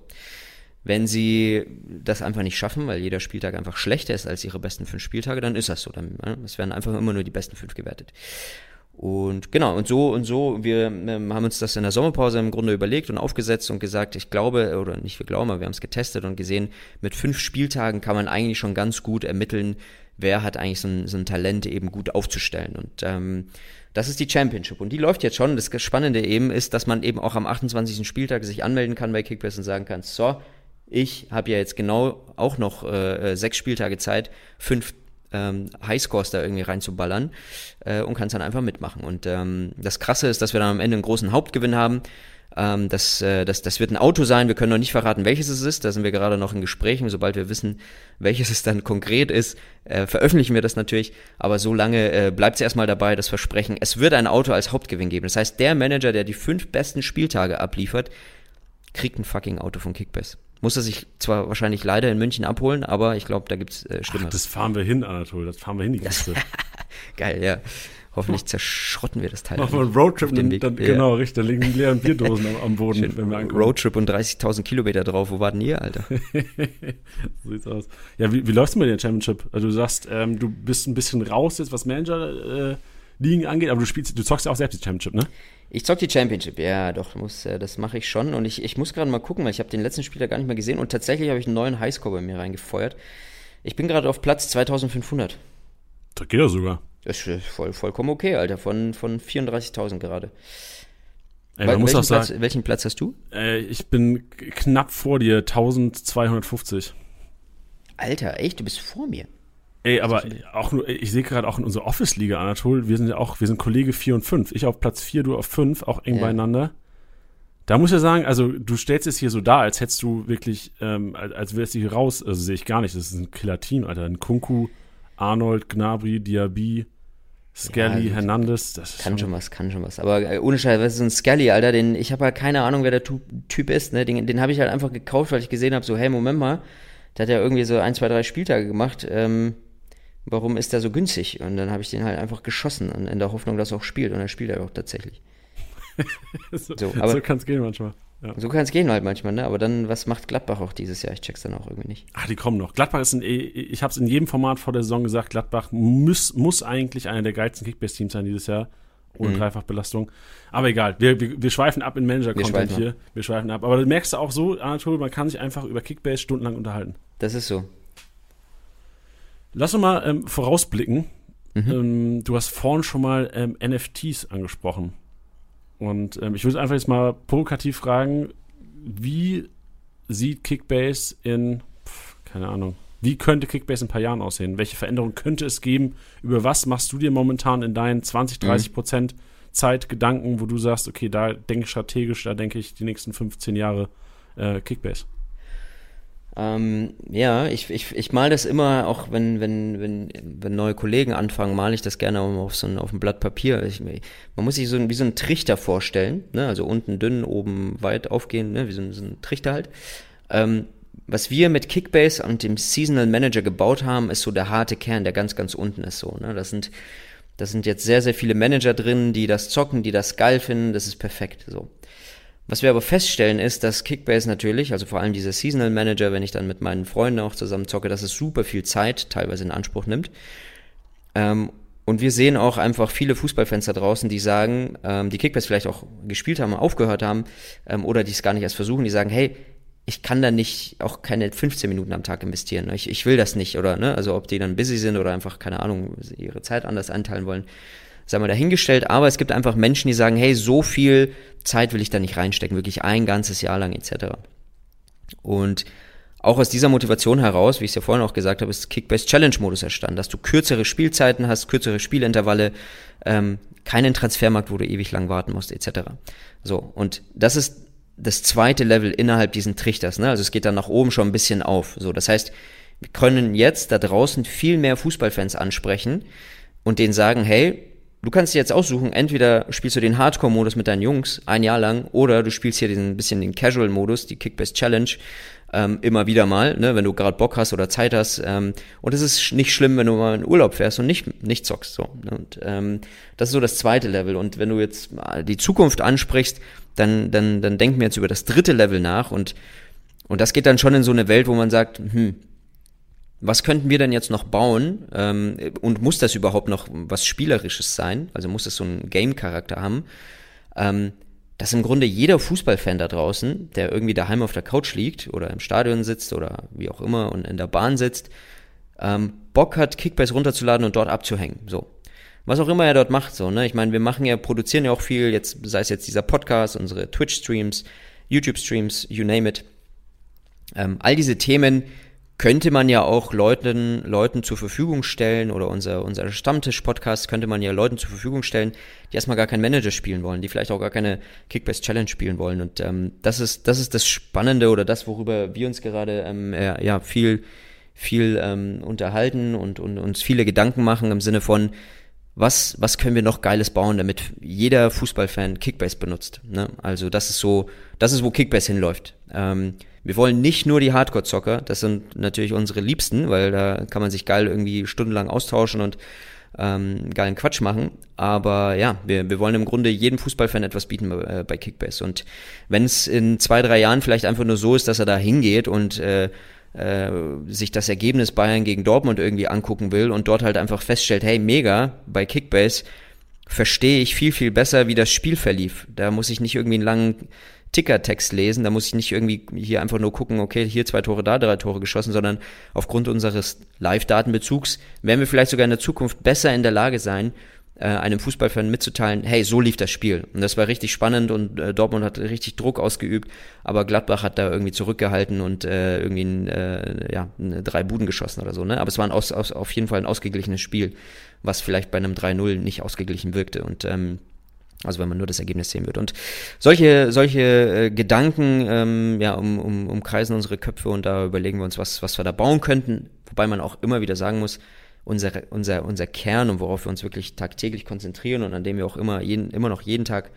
Wenn sie das einfach nicht schaffen, weil jeder Spieltag einfach schlechter ist als ihre besten fünf Spieltage, dann ist das so. Dann, ne? Es werden einfach immer nur die besten fünf gewertet. Und genau, und so und so, wir ähm, haben uns das in der Sommerpause im Grunde überlegt und aufgesetzt und gesagt, ich glaube, oder nicht wir glauben, aber wir haben es getestet und gesehen, mit fünf Spieltagen kann man eigentlich schon ganz gut ermitteln, wer hat eigentlich so ein, so ein Talent eben gut aufzustellen. Und ähm, das ist die Championship. Und die läuft jetzt schon. Das Spannende eben ist, dass man eben auch am 28. Spieltag sich anmelden kann bei Kickbase und sagen kann, so, ich habe ja jetzt genau auch noch äh, sechs Spieltage Zeit, fünf ähm, Highscores da irgendwie reinzuballern äh, und kannst dann einfach mitmachen. Und ähm, das Krasse ist, dass wir dann am Ende einen großen Hauptgewinn haben. Ähm, das, äh, das, das wird ein Auto sein. Wir können noch nicht verraten, welches es ist. Da sind wir gerade noch in Gesprächen. Sobald wir wissen, welches es dann konkret ist, äh, veröffentlichen wir das natürlich. Aber so lange äh, bleibt es erstmal dabei, das Versprechen. Es wird ein Auto als Hauptgewinn geben. Das heißt, der Manager, der die fünf besten Spieltage abliefert, kriegt ein fucking Auto von Kickbass. Muss er sich zwar wahrscheinlich leider in München abholen, aber ich glaube, da gibt's äh, Schlimmeres. Ach, das fahren wir hin, Anatol. Das fahren wir hin, die Kiste. Geil, ja. Hoffentlich zerschrotten wir das Teil. Machen wir einen Roadtrip, dann, dann, ja. genau, richtig. Da liegen leeren Bierdosen am, am Boden, Schön. wenn wir ankommen. Roadtrip und 30.000 Kilometer drauf. Wo war denn ihr, Alter? so sieht's aus. Ja, wie, wie läufst du mit der Championship? Also du sagst, ähm, du bist ein bisschen raus jetzt, was Manager äh, ligen angeht, aber du spielst, du zockst ja auch selbst die Championship, ne? Ich zock die Championship, ja, doch, muss, äh, das mache ich schon. Und ich, ich muss gerade mal gucken, weil ich habe den letzten Spieler gar nicht mehr gesehen und tatsächlich habe ich einen neuen Highscore bei mir reingefeuert. Ich bin gerade auf Platz 2500. Da geht er sogar. Das ist voll, vollkommen okay, Alter, von, von 34.000 gerade. Ey, man muss welchen, auch sagen, Platz, welchen Platz hast du? Äh, ich bin knapp vor dir, 1250. Alter, echt, du bist vor mir. Ey, aber auch nur, ich sehe gerade auch in unserer Office-Liga, Anatol, wir sind ja auch, wir sind Kollege 4 und 5. Ich auf Platz 4, du auf 5, auch eng ja. beieinander. Da muss ich ja sagen, also du stellst es hier so dar, als hättest du wirklich, ähm, als, als wärst du hier raus, also sehe ich gar nicht, das ist ein Killer-Team, Alter. Ein Kunku, Arnold, Gnabry, Diaby, Skelly, ja, Hernandez. Das kann schon was, kann schon was. Aber äh, ohne Scheiß, was ist ein Skelly, Alter? Den, ich habe halt keine Ahnung, wer der Typ ist, ne? Den, den habe ich halt einfach gekauft, weil ich gesehen habe, so, hey, Moment mal, der hat ja irgendwie so ein, zwei, drei Spieltage gemacht. Ähm, warum ist der so günstig? Und dann habe ich den halt einfach geschossen in der Hoffnung, dass er auch spielt. Und er spielt er auch tatsächlich. so, so, so kann es gehen manchmal. Ja. So kann es gehen halt manchmal, ne? Aber dann, was macht Gladbach auch dieses Jahr? Ich check's dann auch irgendwie nicht. Ach, die kommen noch. Gladbach ist ein, ich habe es in jedem Format vor der Saison gesagt, Gladbach muss, muss eigentlich einer der geilsten Kickbase-Teams sein dieses Jahr. Ohne mhm. Dreifachbelastung. Aber egal, wir, wir, wir schweifen ab in Manager-Content hier. Wir schweifen ab. Aber du merkst du auch so, Anatol, man kann sich einfach über Kickbase stundenlang unterhalten. Das ist so. Lass uns mal ähm, vorausblicken. Mhm. Ähm, du hast vorhin schon mal ähm, NFTs angesprochen. Und ähm, ich würde einfach jetzt mal provokativ fragen, wie sieht Kickbase in, pf, keine Ahnung, wie könnte Kickbase in ein paar Jahren aussehen? Welche Veränderungen könnte es geben? Über was machst du dir momentan in deinen 20, 30 mhm. Prozent Zeit Gedanken, wo du sagst, okay, da denke ich strategisch, da denke ich die nächsten 15 Jahre äh, Kickbase? Ähm, ja, ich, ich, ich mal das immer, auch wenn, wenn, wenn, wenn neue Kollegen anfangen, male ich das gerne auf so ein, auf ein Blatt Papier. Ich, man muss sich so ein, wie so ein Trichter vorstellen, ne? also unten dünn, oben weit aufgehen, ne? wie so ein, so ein Trichter halt. Ähm, was wir mit Kickbase und dem Seasonal Manager gebaut haben, ist so der harte Kern, der ganz, ganz unten ist so. Ne? Das sind, das sind jetzt sehr, sehr viele Manager drin, die das zocken, die das geil finden, das ist perfekt. So. Was wir aber feststellen ist, dass Kickbase natürlich, also vor allem dieser Seasonal Manager, wenn ich dann mit meinen Freunden auch zusammen zocke, dass es super viel Zeit teilweise in Anspruch nimmt. Ähm, und wir sehen auch einfach viele Fußballfans da draußen, die sagen, ähm, die Kickbase vielleicht auch gespielt haben, aufgehört haben ähm, oder die es gar nicht erst versuchen, die sagen, hey, ich kann da nicht auch keine 15 Minuten am Tag investieren. Ich, ich will das nicht, oder ne? Also ob die dann busy sind oder einfach, keine Ahnung, ihre Zeit anders einteilen wollen sei mal dahingestellt, aber es gibt einfach Menschen, die sagen, hey, so viel Zeit will ich da nicht reinstecken, wirklich ein ganzes Jahr lang etc. Und auch aus dieser Motivation heraus, wie ich es ja vorhin auch gesagt habe, ist Kickbase Challenge Modus erstanden, dass du kürzere Spielzeiten hast, kürzere Spielintervalle, ähm, keinen Transfermarkt, wo du ewig lang warten musst, etc. So, und das ist das zweite Level innerhalb diesen Trichters, ne? Also es geht dann nach oben schon ein bisschen auf. So, das heißt, wir können jetzt da draußen viel mehr Fußballfans ansprechen und denen sagen, hey, du kannst dir jetzt aussuchen, entweder spielst du den Hardcore-Modus mit deinen Jungs ein Jahr lang oder du spielst hier diesen bisschen den Casual-Modus, die Kickbase Challenge, ähm, immer wieder mal, ne, wenn du gerade Bock hast oder Zeit hast. Ähm, und es ist nicht schlimm, wenn du mal in Urlaub fährst und nicht, nicht zockst. So. Ne? Und ähm, das ist so das zweite Level. Und wenn du jetzt die Zukunft ansprichst, dann, dann, dann denken wir jetzt über das dritte Level nach und, und das geht dann schon in so eine Welt, wo man sagt, hm, was könnten wir denn jetzt noch bauen ähm, und muss das überhaupt noch was Spielerisches sein? Also muss das so einen Game-Charakter haben? Ähm, dass im Grunde jeder Fußballfan da draußen, der irgendwie daheim auf der Couch liegt oder im Stadion sitzt oder wie auch immer und in der Bahn sitzt, ähm, Bock hat, Kickbase runterzuladen und dort abzuhängen. So. Was auch immer er dort macht, so, ne? Ich meine, wir machen ja, produzieren ja auch viel, jetzt, sei es jetzt dieser Podcast, unsere Twitch-Streams, YouTube-Streams, you name it. Ähm, all diese Themen könnte man ja auch Leuten, Leuten zur Verfügung stellen oder unser, unser Stammtisch-Podcast könnte man ja Leuten zur Verfügung stellen, die erstmal gar keinen Manager spielen wollen, die vielleicht auch gar keine Kickbase Challenge spielen wollen. Und ähm, das ist, das ist das Spannende oder das, worüber wir uns gerade ähm, äh, ja viel, viel ähm, unterhalten und, und uns viele Gedanken machen im Sinne von, was, was können wir noch Geiles bauen, damit jeder Fußballfan Kickbase benutzt. Ne? Also das ist so, das ist, wo Kickbase hinläuft. Ähm, wir wollen nicht nur die Hardcore-Zocker, das sind natürlich unsere Liebsten, weil da kann man sich geil irgendwie stundenlang austauschen und ähm, geilen Quatsch machen. Aber ja, wir, wir wollen im Grunde jedem Fußballfan etwas bieten bei, äh, bei Kickbase. Und wenn es in zwei, drei Jahren vielleicht einfach nur so ist, dass er da hingeht und äh, äh, sich das Ergebnis Bayern gegen Dortmund irgendwie angucken will und dort halt einfach feststellt, hey, mega, bei Kickbase verstehe ich viel, viel besser, wie das Spiel verlief. Da muss ich nicht irgendwie einen langen Tickertext lesen. Da muss ich nicht irgendwie hier einfach nur gucken, okay, hier zwei Tore, da drei Tore geschossen, sondern aufgrund unseres Live-Datenbezugs werden wir vielleicht sogar in der Zukunft besser in der Lage sein, äh, einem Fußballfan mitzuteilen, hey, so lief das Spiel. Und das war richtig spannend und äh, Dortmund hat richtig Druck ausgeübt, aber Gladbach hat da irgendwie zurückgehalten und äh, irgendwie ein, äh, ja, drei Buden geschossen oder so. Ne? Aber es war ein aus, aus, auf jeden Fall ein ausgeglichenes Spiel, was vielleicht bei einem 3-0 nicht ausgeglichen wirkte. Und ähm, also wenn man nur das Ergebnis sehen wird. Und solche, solche äh, Gedanken ähm, ja, um, um, umkreisen unsere Köpfe und da überlegen wir uns, was, was wir da bauen könnten. Wobei man auch immer wieder sagen muss, unser, unser, unser Kern und worauf wir uns wirklich tagtäglich konzentrieren und an dem wir auch immer, jeden, immer noch jeden Tag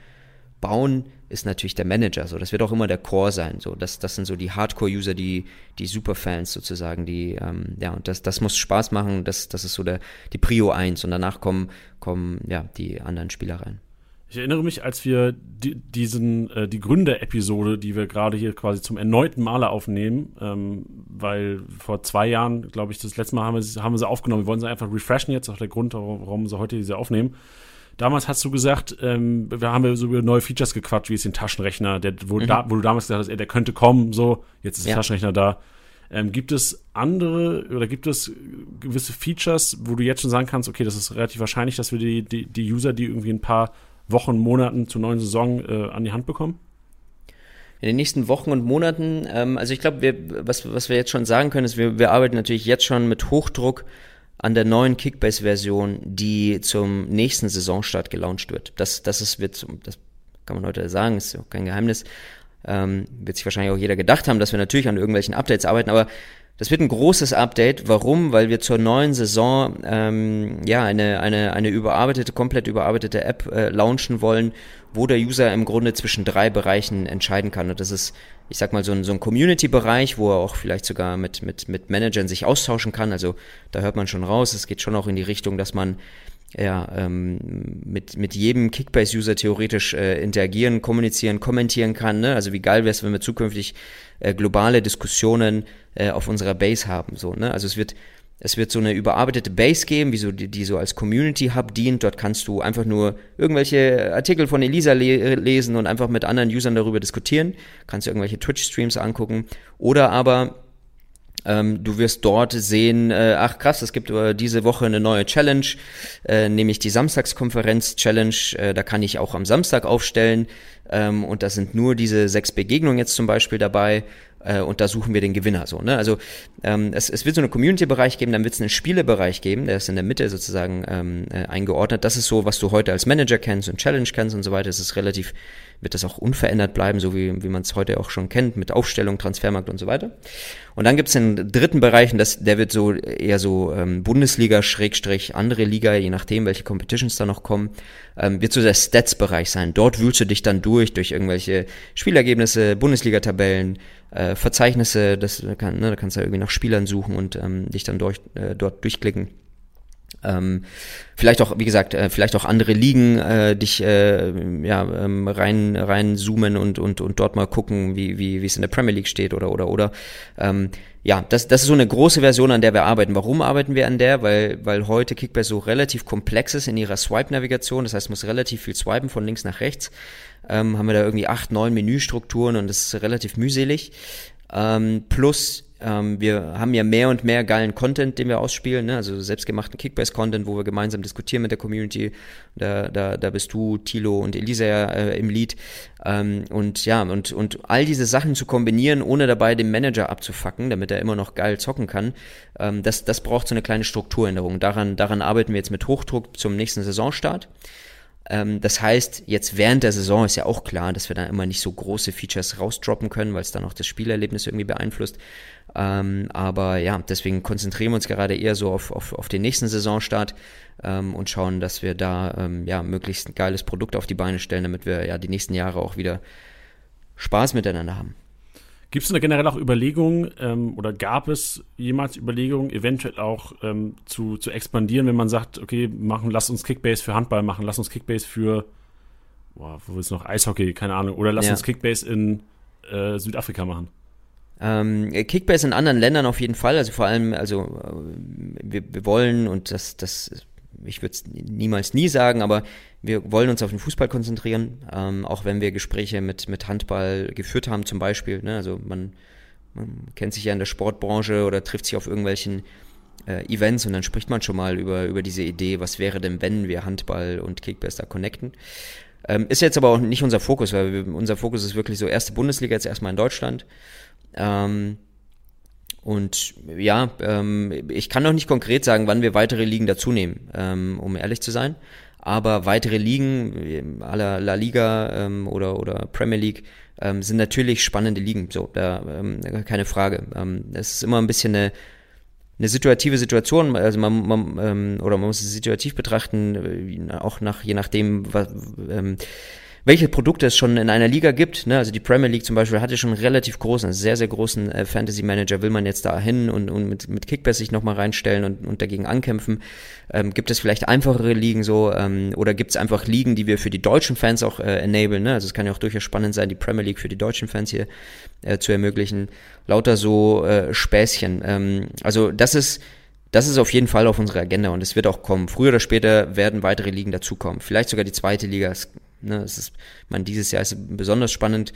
bauen, ist natürlich der Manager. So, das wird auch immer der Core sein. So, das, das sind so die Hardcore-User, die, die Superfans sozusagen, die, ähm, ja, und das, das muss Spaß machen. Das, das ist so der, die Prio 1 und danach kommen, kommen, ja, die anderen Spieler rein. Ich erinnere mich, als wir die, diesen, äh, die Gründe-Episode, die wir gerade hier quasi zum erneuten Male aufnehmen, ähm, weil vor zwei Jahren, glaube ich, das letzte Mal haben wir, sie, haben wir sie aufgenommen. Wir wollen sie einfach refreshen jetzt, auch der Grund, warum sie heute diese aufnehmen. Damals hast du gesagt, ähm, wir haben so über neue Features gequatscht, wie es den Taschenrechner, der, wo, mhm. da, wo du damals gesagt hast, ey, der könnte kommen, so, jetzt ist ja. der Taschenrechner da. Ähm, gibt es andere oder gibt es gewisse Features, wo du jetzt schon sagen kannst, okay, das ist relativ wahrscheinlich, dass wir die, die, die User, die irgendwie ein paar Wochen, Monaten zur neuen Saison äh, an die Hand bekommen? In den nächsten Wochen und Monaten, ähm, also ich glaube, was, was wir jetzt schon sagen können, ist, wir, wir arbeiten natürlich jetzt schon mit Hochdruck an der neuen Kickbase-Version, die zum nächsten Saisonstart gelauncht wird. Das, das ist, wird, das kann man heute sagen, ist ja kein Geheimnis. Ähm, wird sich wahrscheinlich auch jeder gedacht haben, dass wir natürlich an irgendwelchen Updates arbeiten, aber das wird ein großes Update. Warum? Weil wir zur neuen Saison ähm, ja eine, eine, eine überarbeitete, komplett überarbeitete App äh, launchen wollen, wo der User im Grunde zwischen drei Bereichen entscheiden kann. Und das ist, ich sag mal, so ein, so ein Community-Bereich, wo er auch vielleicht sogar mit, mit, mit Managern sich austauschen kann. Also da hört man schon raus, es geht schon auch in die Richtung, dass man ja, ähm, mit, mit jedem Kickbase-User theoretisch äh, interagieren, kommunizieren, kommentieren kann. Ne? Also wie geil wäre es, wenn wir zukünftig äh, globale Diskussionen äh, auf unserer Base haben. So, ne? Also es wird, es wird so eine überarbeitete Base geben, wie so, die, die so als Community Hub dient. Dort kannst du einfach nur irgendwelche Artikel von Elisa le lesen und einfach mit anderen Usern darüber diskutieren. Kannst du irgendwelche Twitch-Streams angucken. Oder aber ähm, du wirst dort sehen, äh, ach krass, es gibt äh, diese Woche eine neue Challenge, äh, nämlich die Samstagskonferenz-Challenge. Äh, da kann ich auch am Samstag aufstellen. Ähm, und da sind nur diese sechs Begegnungen jetzt zum Beispiel dabei. Äh, und da suchen wir den Gewinner so. Ne? Also ähm, es, es wird so einen Community-Bereich geben, dann wird es einen Spielebereich geben, der ist in der Mitte sozusagen ähm, äh, eingeordnet. Das ist so, was du heute als Manager kennst und Challenge kennst und so weiter. Es ist relativ, wird das auch unverändert bleiben, so wie, wie man es heute auch schon kennt, mit Aufstellung, Transfermarkt und so weiter. Und dann gibt es den dritten Bereich, und das, der wird so eher so ähm, Bundesliga, Schrägstrich, andere Liga, je nachdem, welche Competitions da noch kommen, ähm, wird so der Stats-Bereich sein. Dort wühlst du dich dann durch, durch irgendwelche Spielergebnisse, Bundesliga-Tabellen, äh, Verzeichnisse, das kann, ne, da kannst du ja irgendwie nach Spielern suchen und ähm, dich dann durch, äh, dort durchklicken. Ähm, vielleicht auch, wie gesagt, äh, vielleicht auch andere Ligen äh, dich äh, ja, ähm, rein, rein zoomen und, und, und dort mal gucken, wie, wie, wie es in der Premier League steht oder oder oder. Ähm, ja, das, das ist so eine große Version, an der wir arbeiten. Warum arbeiten wir an der? Weil, weil heute Kickbase so relativ komplex ist in ihrer Swipe-Navigation. Das heißt, muss relativ viel swipen von links nach rechts. Ähm, haben wir da irgendwie acht, neun Menüstrukturen und das ist relativ mühselig. Ähm, plus ähm, wir haben ja mehr und mehr geilen Content, den wir ausspielen, ne? also selbstgemachten Kickbase-Content, wo wir gemeinsam diskutieren mit der Community. Da, da, da bist du, Tilo und Elisa äh, im Lead. Ähm, und ja, und, und all diese Sachen zu kombinieren, ohne dabei den Manager abzufacken, damit er immer noch geil zocken kann, ähm, das, das braucht so eine kleine Strukturänderung. Daran, daran arbeiten wir jetzt mit Hochdruck zum nächsten Saisonstart. Ähm, das heißt, jetzt während der Saison ist ja auch klar, dass wir da immer nicht so große Features rausdroppen können, weil es dann auch das Spielerlebnis irgendwie beeinflusst. Ähm, aber ja, deswegen konzentrieren wir uns gerade eher so auf, auf, auf den nächsten Saisonstart ähm, und schauen, dass wir da ähm, ja möglichst ein geiles Produkt auf die Beine stellen, damit wir ja die nächsten Jahre auch wieder Spaß miteinander haben. Gibt es da generell auch Überlegungen ähm, oder gab es jemals Überlegungen, eventuell auch ähm, zu, zu expandieren, wenn man sagt, okay, machen, lass uns Kickbase für Handball machen, lass uns Kickbase für, boah, wo ist noch Eishockey, keine Ahnung, oder lass ja. uns Kickbase in äh, Südafrika machen? Ähm, Kickbase in anderen Ländern auf jeden Fall, also vor allem, also äh, wir, wir wollen und das, das, ich würde es niemals nie sagen, aber wir wollen uns auf den Fußball konzentrieren, ähm, auch wenn wir Gespräche mit, mit Handball geführt haben zum Beispiel. Ne? Also man, man kennt sich ja in der Sportbranche oder trifft sich auf irgendwelchen äh, Events und dann spricht man schon mal über, über diese Idee, was wäre denn, wenn wir Handball und Kickbase connecten. Ähm, ist jetzt aber auch nicht unser Fokus, weil wir, unser Fokus ist wirklich so erste Bundesliga jetzt erstmal in Deutschland. Ähm, und ja, ähm, ich kann noch nicht konkret sagen, wann wir weitere Ligen dazunehmen, ähm, um ehrlich zu sein. Aber weitere Ligen, aller La Liga ähm, oder, oder Premier League, ähm, sind natürlich spannende Ligen. So, da ähm, keine Frage. Ähm, es ist immer ein bisschen eine, eine situative Situation, also man, man ähm, oder man muss es situativ betrachten, äh, auch nach je nachdem, was, ähm, welche Produkte es schon in einer Liga gibt. Ne? Also die Premier League zum Beispiel hatte schon einen relativ großen, einen sehr, sehr großen äh, Fantasy Manager. Will man jetzt da hin und, und mit, mit Kickbass sich nochmal reinstellen und, und dagegen ankämpfen? Ähm, gibt es vielleicht einfachere Ligen so ähm, oder gibt es einfach Ligen, die wir für die deutschen Fans auch äh, enablen? Ne? Also es kann ja auch durchaus spannend sein, die Premier League für die deutschen Fans hier äh, zu ermöglichen. Lauter so äh, Späßchen. Ähm, also das ist das ist auf jeden Fall auf unserer Agenda und es wird auch kommen. Früher oder später werden weitere Ligen dazukommen. Vielleicht sogar die zweite Liga. Ne, es ist, man, dieses Jahr ist besonders spannend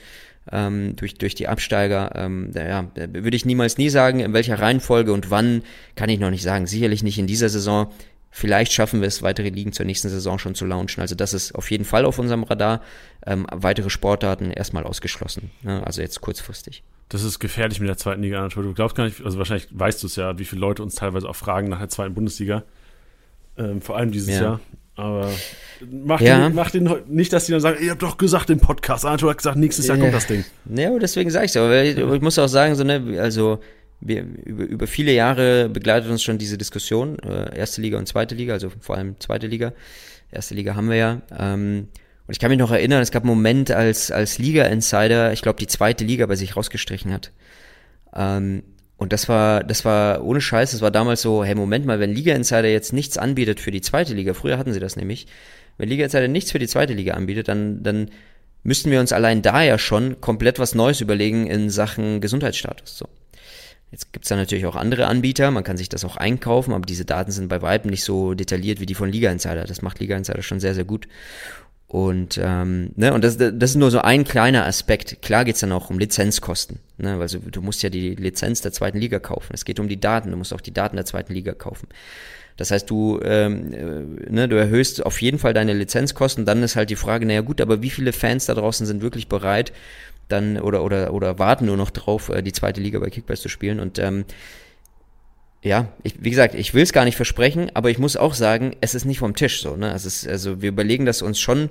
ähm, durch, durch die Absteiger. Ähm, ja, würde ich niemals nie sagen, in welcher Reihenfolge und wann, kann ich noch nicht sagen. Sicherlich nicht in dieser Saison. Vielleicht schaffen wir es, weitere Ligen zur nächsten Saison schon zu launchen. Also das ist auf jeden Fall auf unserem Radar. Ähm, weitere Sportarten erstmal ausgeschlossen. Ne? Also jetzt kurzfristig. Das ist gefährlich mit der zweiten Liga, Du glaubst gar nicht, also wahrscheinlich weißt du es ja, wie viele Leute uns teilweise auch fragen nach der zweiten Bundesliga. Ähm, vor allem dieses ja. Jahr. Aber mach, ja. den, mach den nicht, dass die dann sagen, ihr habt doch gesagt im Podcast, Arthur hat gesagt, nächstes Jahr kommt das Ding. Ja, aber deswegen sage ich so. Ich, ich muss auch sagen, so, ne, also wir, über, über viele Jahre begleitet uns schon diese Diskussion, äh, erste Liga und zweite Liga, also vor allem zweite Liga. Erste Liga haben wir ja. Ähm, und ich kann mich noch erinnern, es gab einen Moment, als, als Liga-Insider, ich glaube, die zweite Liga bei sich rausgestrichen hat. Ähm, und das war, das war ohne Scheiß, das war damals so, hey, Moment mal, wenn Liga Insider jetzt nichts anbietet für die zweite Liga, früher hatten sie das nämlich, wenn Liga Insider nichts für die zweite Liga anbietet, dann, dann müssten wir uns allein da ja schon komplett was Neues überlegen in Sachen Gesundheitsstatus. So. Jetzt gibt's da natürlich auch andere Anbieter, man kann sich das auch einkaufen, aber diese Daten sind bei weitem nicht so detailliert wie die von Liga Insider. Das macht Liga Insider schon sehr, sehr gut. Und, ähm, ne, und das, das ist nur so ein kleiner Aspekt. Klar geht's dann auch um Lizenzkosten. Ne, also du musst ja die Lizenz der zweiten Liga kaufen. Es geht um die Daten, du musst auch die Daten der zweiten Liga kaufen. Das heißt, du, ähm, äh, ne, du erhöhst auf jeden Fall deine Lizenzkosten. Dann ist halt die Frage, naja gut, aber wie viele Fans da draußen sind wirklich bereit, dann oder oder oder warten nur noch drauf, äh, die zweite Liga bei Kickbase zu spielen. Und ähm, ja, ich, wie gesagt, ich will es gar nicht versprechen, aber ich muss auch sagen, es ist nicht vom Tisch so. Ne? Es ist, also wir überlegen das uns schon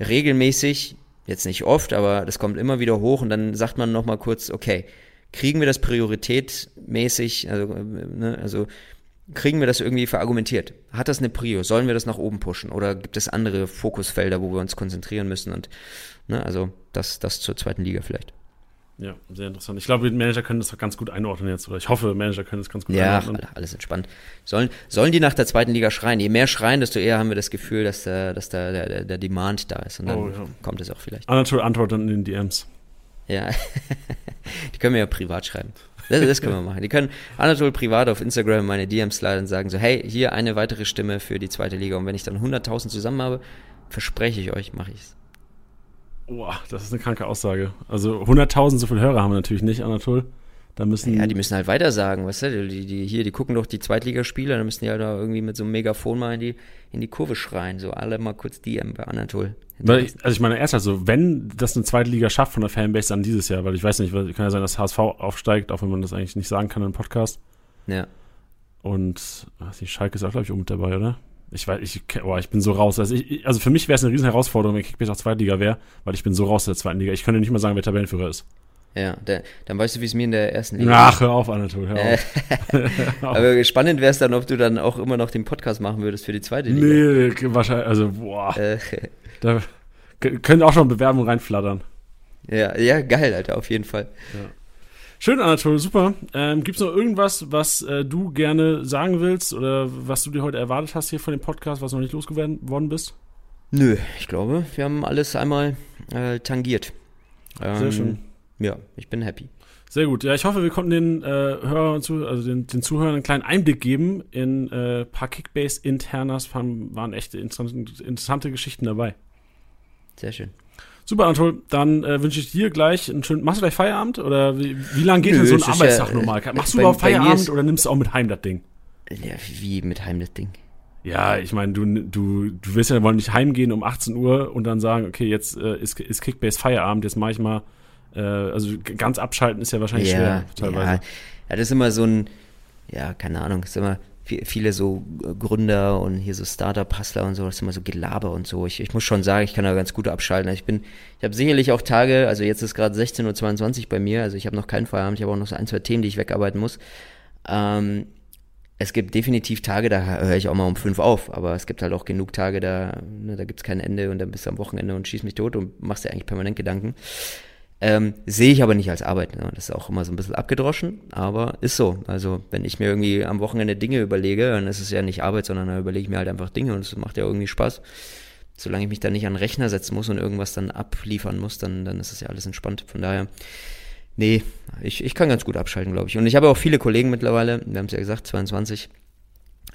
regelmäßig, jetzt nicht oft, aber das kommt immer wieder hoch und dann sagt man nochmal kurz, okay, kriegen wir das prioritätmäßig, also, ne, also kriegen wir das irgendwie verargumentiert? Hat das eine Prio? Sollen wir das nach oben pushen? Oder gibt es andere Fokusfelder, wo wir uns konzentrieren müssen? Und ne, also das, das zur zweiten Liga vielleicht. Ja, sehr interessant. Ich glaube, Manager können das ganz gut einordnen jetzt, oder ich hoffe, Manager können das ganz gut ja, einordnen. Ja, alles entspannt. Sollen, sollen die nach der zweiten Liga schreien? Je mehr schreien, desto eher haben wir das Gefühl, dass, da, dass da der, der, der Demand da ist. Und dann oh, ja. kommt es auch vielleicht. Anatol antwortet in den DMs. Ja, die können wir ja privat schreiben. Das, das können wir machen. Die können Anatol privat auf Instagram meine DMs leiten und sagen so, hey, hier eine weitere Stimme für die zweite Liga. Und wenn ich dann 100.000 zusammen habe, verspreche ich euch, mache ich es. Boah, das ist eine kranke Aussage. Also 100.000 so viele Hörer haben wir natürlich nicht, Anatol. Da müssen ja, die müssen halt weiter sagen, weißt du, die, die, hier, die gucken doch die Zweitligaspiele, dann müssen die halt da irgendwie mit so einem Megafon mal in die, in die Kurve schreien, so alle mal kurz DM bei Anatol. Weil ich, also ich meine, erst also, wenn das eine zweite Liga schafft von der Fanbase dann dieses Jahr, weil ich weiß nicht, kann ja sein, dass HSV aufsteigt, auch wenn man das eigentlich nicht sagen kann im Podcast. Ja. Und ach, die Schalke ist auch, glaube ich, auch mit dabei, oder? Ich weiß, ich, boah, ich bin so raus. Also, ich, also für mich wäre es eine riesen Herausforderung, wenn Kickbase auch Zweitliga wäre, weil ich bin so raus der zweiten Liga. Ich könnte nicht mal sagen, wer Tabellenführer ist. Ja, der, dann weißt du, wie es mir in der ersten Liga Ach, hör auf, Anatol, hör auf. Aber spannend wäre es dann, ob du dann auch immer noch den Podcast machen würdest für die zweite Liga. Nee, wahrscheinlich, also, boah. Äh. da können auch schon Bewerbungen reinflattern. Ja, ja, geil, Alter, auf jeden Fall. Ja. Schön, Anatol, super. Ähm, Gibt es noch irgendwas, was äh, du gerne sagen willst oder was du dir heute erwartet hast hier von dem Podcast, was noch nicht losgeworden bist? Nö, ich glaube, wir haben alles einmal äh, tangiert. Ähm, Sehr schön. Ja, ich bin happy. Sehr gut. Ja, ich hoffe, wir konnten den äh, Hörern zu, also den, den Zuhörern einen kleinen Einblick geben in äh, paar Kickbase-Internas. Waren, waren echte interessante, interessante Geschichten dabei. Sehr schön. Super, Anatol. Dann äh, wünsche ich dir gleich einen schönen. Machst du gleich Feierabend? Oder wie, wie lange geht Nö, denn so ein Arbeitstag ja, normal? Machst du überhaupt Feierabend oder nimmst du auch mit heim das Ding? Ja, wie mit heim das Ding? Ja, ich meine, du, du, du willst ja wohl nicht heimgehen um 18 Uhr und dann sagen, okay, jetzt äh, ist, ist Kickbase Feierabend, jetzt mache ich mal äh, also ganz abschalten ist ja wahrscheinlich ja, schwer teilweise. Ja. ja, das ist immer so ein, ja, keine Ahnung, ist immer viele so Gründer und hier so Startup-Hustler und so, das ist immer so Gelaber und so. Ich, ich muss schon sagen, ich kann da ganz gut abschalten. Also ich bin, ich habe sicherlich auch Tage, also jetzt ist gerade 16.22 Uhr bei mir, also ich habe noch keinen Feierabend, ich habe auch noch so ein, zwei Themen, die ich wegarbeiten muss. Ähm, es gibt definitiv Tage, da höre ich auch mal um fünf auf, aber es gibt halt auch genug Tage, da, ne, da gibt es kein Ende und dann bist du am Wochenende und schießt mich tot und machst dir eigentlich permanent Gedanken. Ähm, Sehe ich aber nicht als Arbeit. Ne? Das ist auch immer so ein bisschen abgedroschen, aber ist so. Also wenn ich mir irgendwie am Wochenende Dinge überlege, dann ist es ja nicht Arbeit, sondern dann überlege ich mir halt einfach Dinge und es macht ja irgendwie Spaß. Solange ich mich da nicht an den Rechner setzen muss und irgendwas dann abliefern muss, dann, dann ist es ja alles entspannt. Von daher, nee, ich, ich kann ganz gut abschalten, glaube ich. Und ich habe auch viele Kollegen mittlerweile, wir haben es ja gesagt, 22,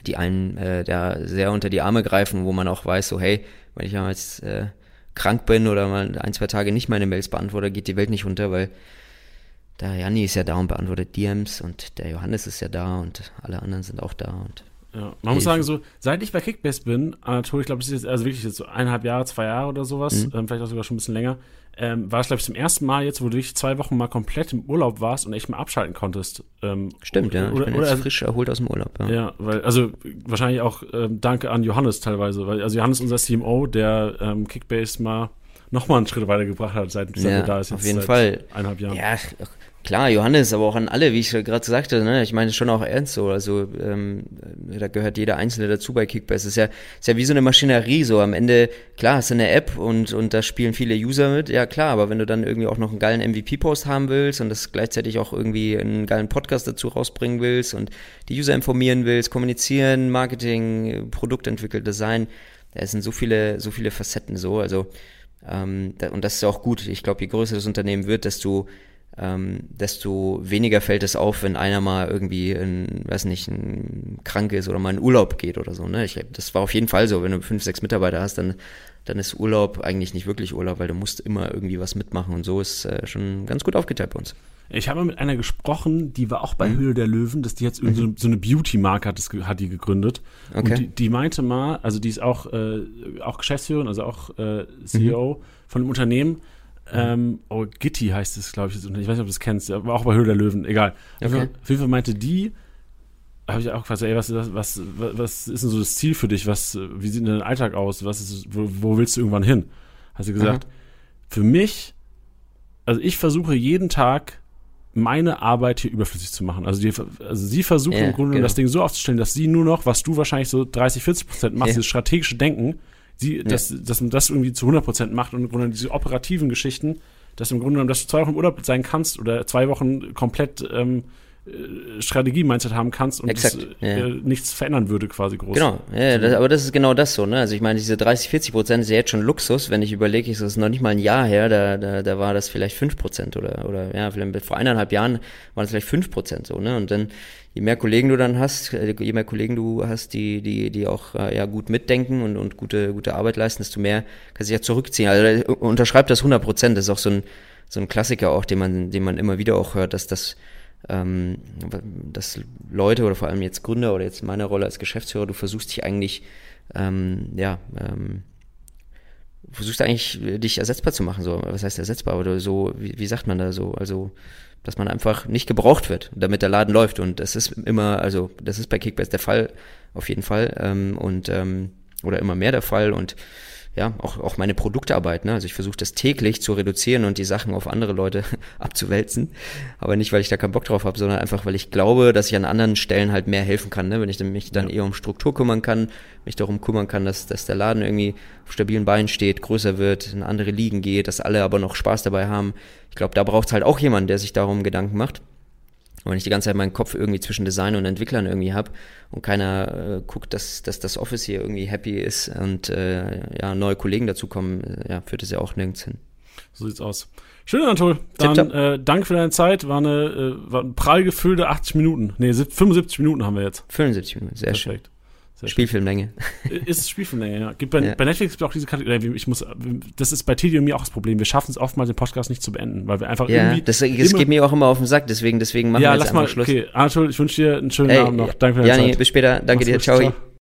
die einen äh, da sehr unter die Arme greifen, wo man auch weiß, so hey, wenn ich jetzt äh, krank bin oder mal ein, zwei Tage nicht meine Mails beantworte, geht die Welt nicht unter, weil der Janni ist ja da und beantwortet DMs und der Johannes ist ja da und alle anderen sind auch da und ja, man muss sagen, so, seit ich bei Kickbase bin, Anatol, ich glaube, das ist jetzt also wirklich jetzt so eineinhalb Jahre, zwei Jahre oder sowas, mhm. ähm, vielleicht auch sogar schon ein bisschen länger, ähm, war es, glaube ich, zum ersten Mal jetzt, wo du wirklich zwei Wochen mal komplett im Urlaub warst und echt mal abschalten konntest. Ähm, Stimmt, ja. Oder, ich bin oder, jetzt frisch erholt aus dem Urlaub. Ja, ja weil, also wahrscheinlich auch ähm, danke an Johannes teilweise, weil, also Johannes, unser CMO, der ähm, Kickbase mal nochmal einen Schritt weitergebracht hat, seit, seit ja, er da ist. Jetzt auf jeden Fall. Eineinhalb Jahren. Ja, klar, Johannes, aber auch an alle, wie ich gerade sagte, ne? ich meine schon auch ernst so. Also ähm, da gehört jeder Einzelne dazu bei Kickbase. Es ist ja, ist ja wie so eine Maschinerie. So am Ende, klar, hast du eine App und, und da spielen viele User mit, ja klar, aber wenn du dann irgendwie auch noch einen geilen MVP-Post haben willst und das gleichzeitig auch irgendwie einen geilen Podcast dazu rausbringen willst und die User informieren willst, kommunizieren, Marketing, Produkt entwickelt, Design, da sind so viele, so viele Facetten so. Also ähm, da, und das ist auch gut. Ich glaube, je größer das Unternehmen wird, desto ähm, desto weniger fällt es auf, wenn einer mal irgendwie, in, weiß nicht, ein, krank ist oder mal in Urlaub geht oder so. Ne? Ich, das war auf jeden Fall so. Wenn du fünf, sechs Mitarbeiter hast, dann, dann ist Urlaub eigentlich nicht wirklich Urlaub, weil du musst immer irgendwie was mitmachen und so ist äh, schon ganz gut aufgeteilt bei uns. Ich habe mit einer gesprochen, die war auch bei mhm. Höhle der Löwen, dass die jetzt mhm. so, eine Beauty-Marke hat, das, hat die gegründet. Okay. Und die, die, meinte mal, also die ist auch, äh, auch Geschäftsführerin, also auch äh, CEO mhm. von einem Unternehmen, ähm, oh, Gitti heißt es, glaube ich. Ich weiß nicht, ob du das kennst, aber auch bei Höhle der Löwen, egal. Okay. Auf jeden Fall meinte die, habe ich auch gefragt, ey, was, was, was, was ist denn so das Ziel für dich? Was, wie sieht denn dein Alltag aus? Was ist, wo, wo willst du irgendwann hin? Hat sie gesagt, Aha. für mich, also ich versuche jeden Tag meine Arbeit hier überflüssig zu machen. Also, die, also sie versucht Ja, im Grunde genau. das Ding so aufzustellen, dass sie nur noch, was du wahrscheinlich so 30, 40 Prozent machst, Ja. dieses strategische Denken, sie, dass, dass man das irgendwie zu 100 Prozent macht und im Grunde diese operativen Geschichten, dass im Grunde genommen, dass du zwei Wochen im Urlaub sein kannst oder zwei Wochen komplett ähm, äh, Strategie-Mindset haben kannst und das, ja. äh, nichts verändern würde quasi groß. Genau, ja, das, aber das ist genau das so, ne? Also ich meine, diese 30, 40 Prozent ist ja jetzt schon Luxus, wenn ich überlege, das ist noch nicht mal ein Jahr her, da, da, da war das vielleicht 5 Prozent oder, oder ja, vielleicht vor eineinhalb Jahren waren das vielleicht 5 Prozent so, ne? Und dann, je mehr Kollegen du dann hast, äh, je mehr Kollegen du hast, die, die, die auch äh, ja gut mitdenken und, und gute, gute Arbeit leisten, desto mehr kannst du ja zurückziehen. Also äh, unterschreibt das 100 Prozent, das ist auch so ein, so ein Klassiker auch, den man, den man immer wieder auch hört, dass das ähm, dass Leute oder vor allem jetzt Gründer oder jetzt in meiner Rolle als Geschäftsführer, du versuchst dich eigentlich, ähm, ja, ähm, versuchst eigentlich äh, dich ersetzbar zu machen, so, was heißt ersetzbar? Oder so, wie, wie sagt man da so, also, dass man einfach nicht gebraucht wird, damit der Laden läuft. Und das ist immer, also, das ist bei Kickbase der Fall, auf jeden Fall, ähm, und, ähm, oder immer mehr der Fall. Und ja, auch, auch meine Produktarbeit, ne? Also ich versuche das täglich zu reduzieren und die Sachen auf andere Leute abzuwälzen. Aber nicht, weil ich da keinen Bock drauf habe, sondern einfach, weil ich glaube, dass ich an anderen Stellen halt mehr helfen kann, ne? Wenn ich mich dann eher um Struktur kümmern kann, mich darum kümmern kann, dass, dass der Laden irgendwie auf stabilen Beinen steht, größer wird, in andere Ligen geht, dass alle aber noch Spaß dabei haben. Ich glaube, da braucht es halt auch jemanden, der sich darum Gedanken macht. Und wenn ich die ganze Zeit meinen Kopf irgendwie zwischen Design und Entwicklern irgendwie habe und keiner äh, guckt, dass, dass das Office hier irgendwie happy ist und äh, ja, neue Kollegen dazukommen, äh, ja, führt es ja auch nirgends hin. So sieht's aus. Schön, Anatol. Dann äh, danke für deine Zeit. War eine äh, war ein prall gefüllte 80 Minuten. Nee, sieb- 75 Minuten haben wir jetzt. 75 Minuten, sehr schön. Sehr. Spielfilmlänge. Ist Spielfilmlänge, ja. Gibt bei, Ja. bei Netflix gibt es auch diese Kategorie. Ich muss, das ist bei Teddy und mir auch das Problem. Wir schaffen es oftmals, den Podcast nicht zu beenden, weil wir einfach Ja, irgendwie. das, das geht mir auch immer auf den Sack, deswegen, deswegen machen ja, wir jetzt lass mal. Schluss. Okay, Anatol, ich wünsche dir einen schönen Ey, Abend noch. Danke für deine Jani, Zeit. bis später. Danke Mach's dir. gut. Ciao. Ciao.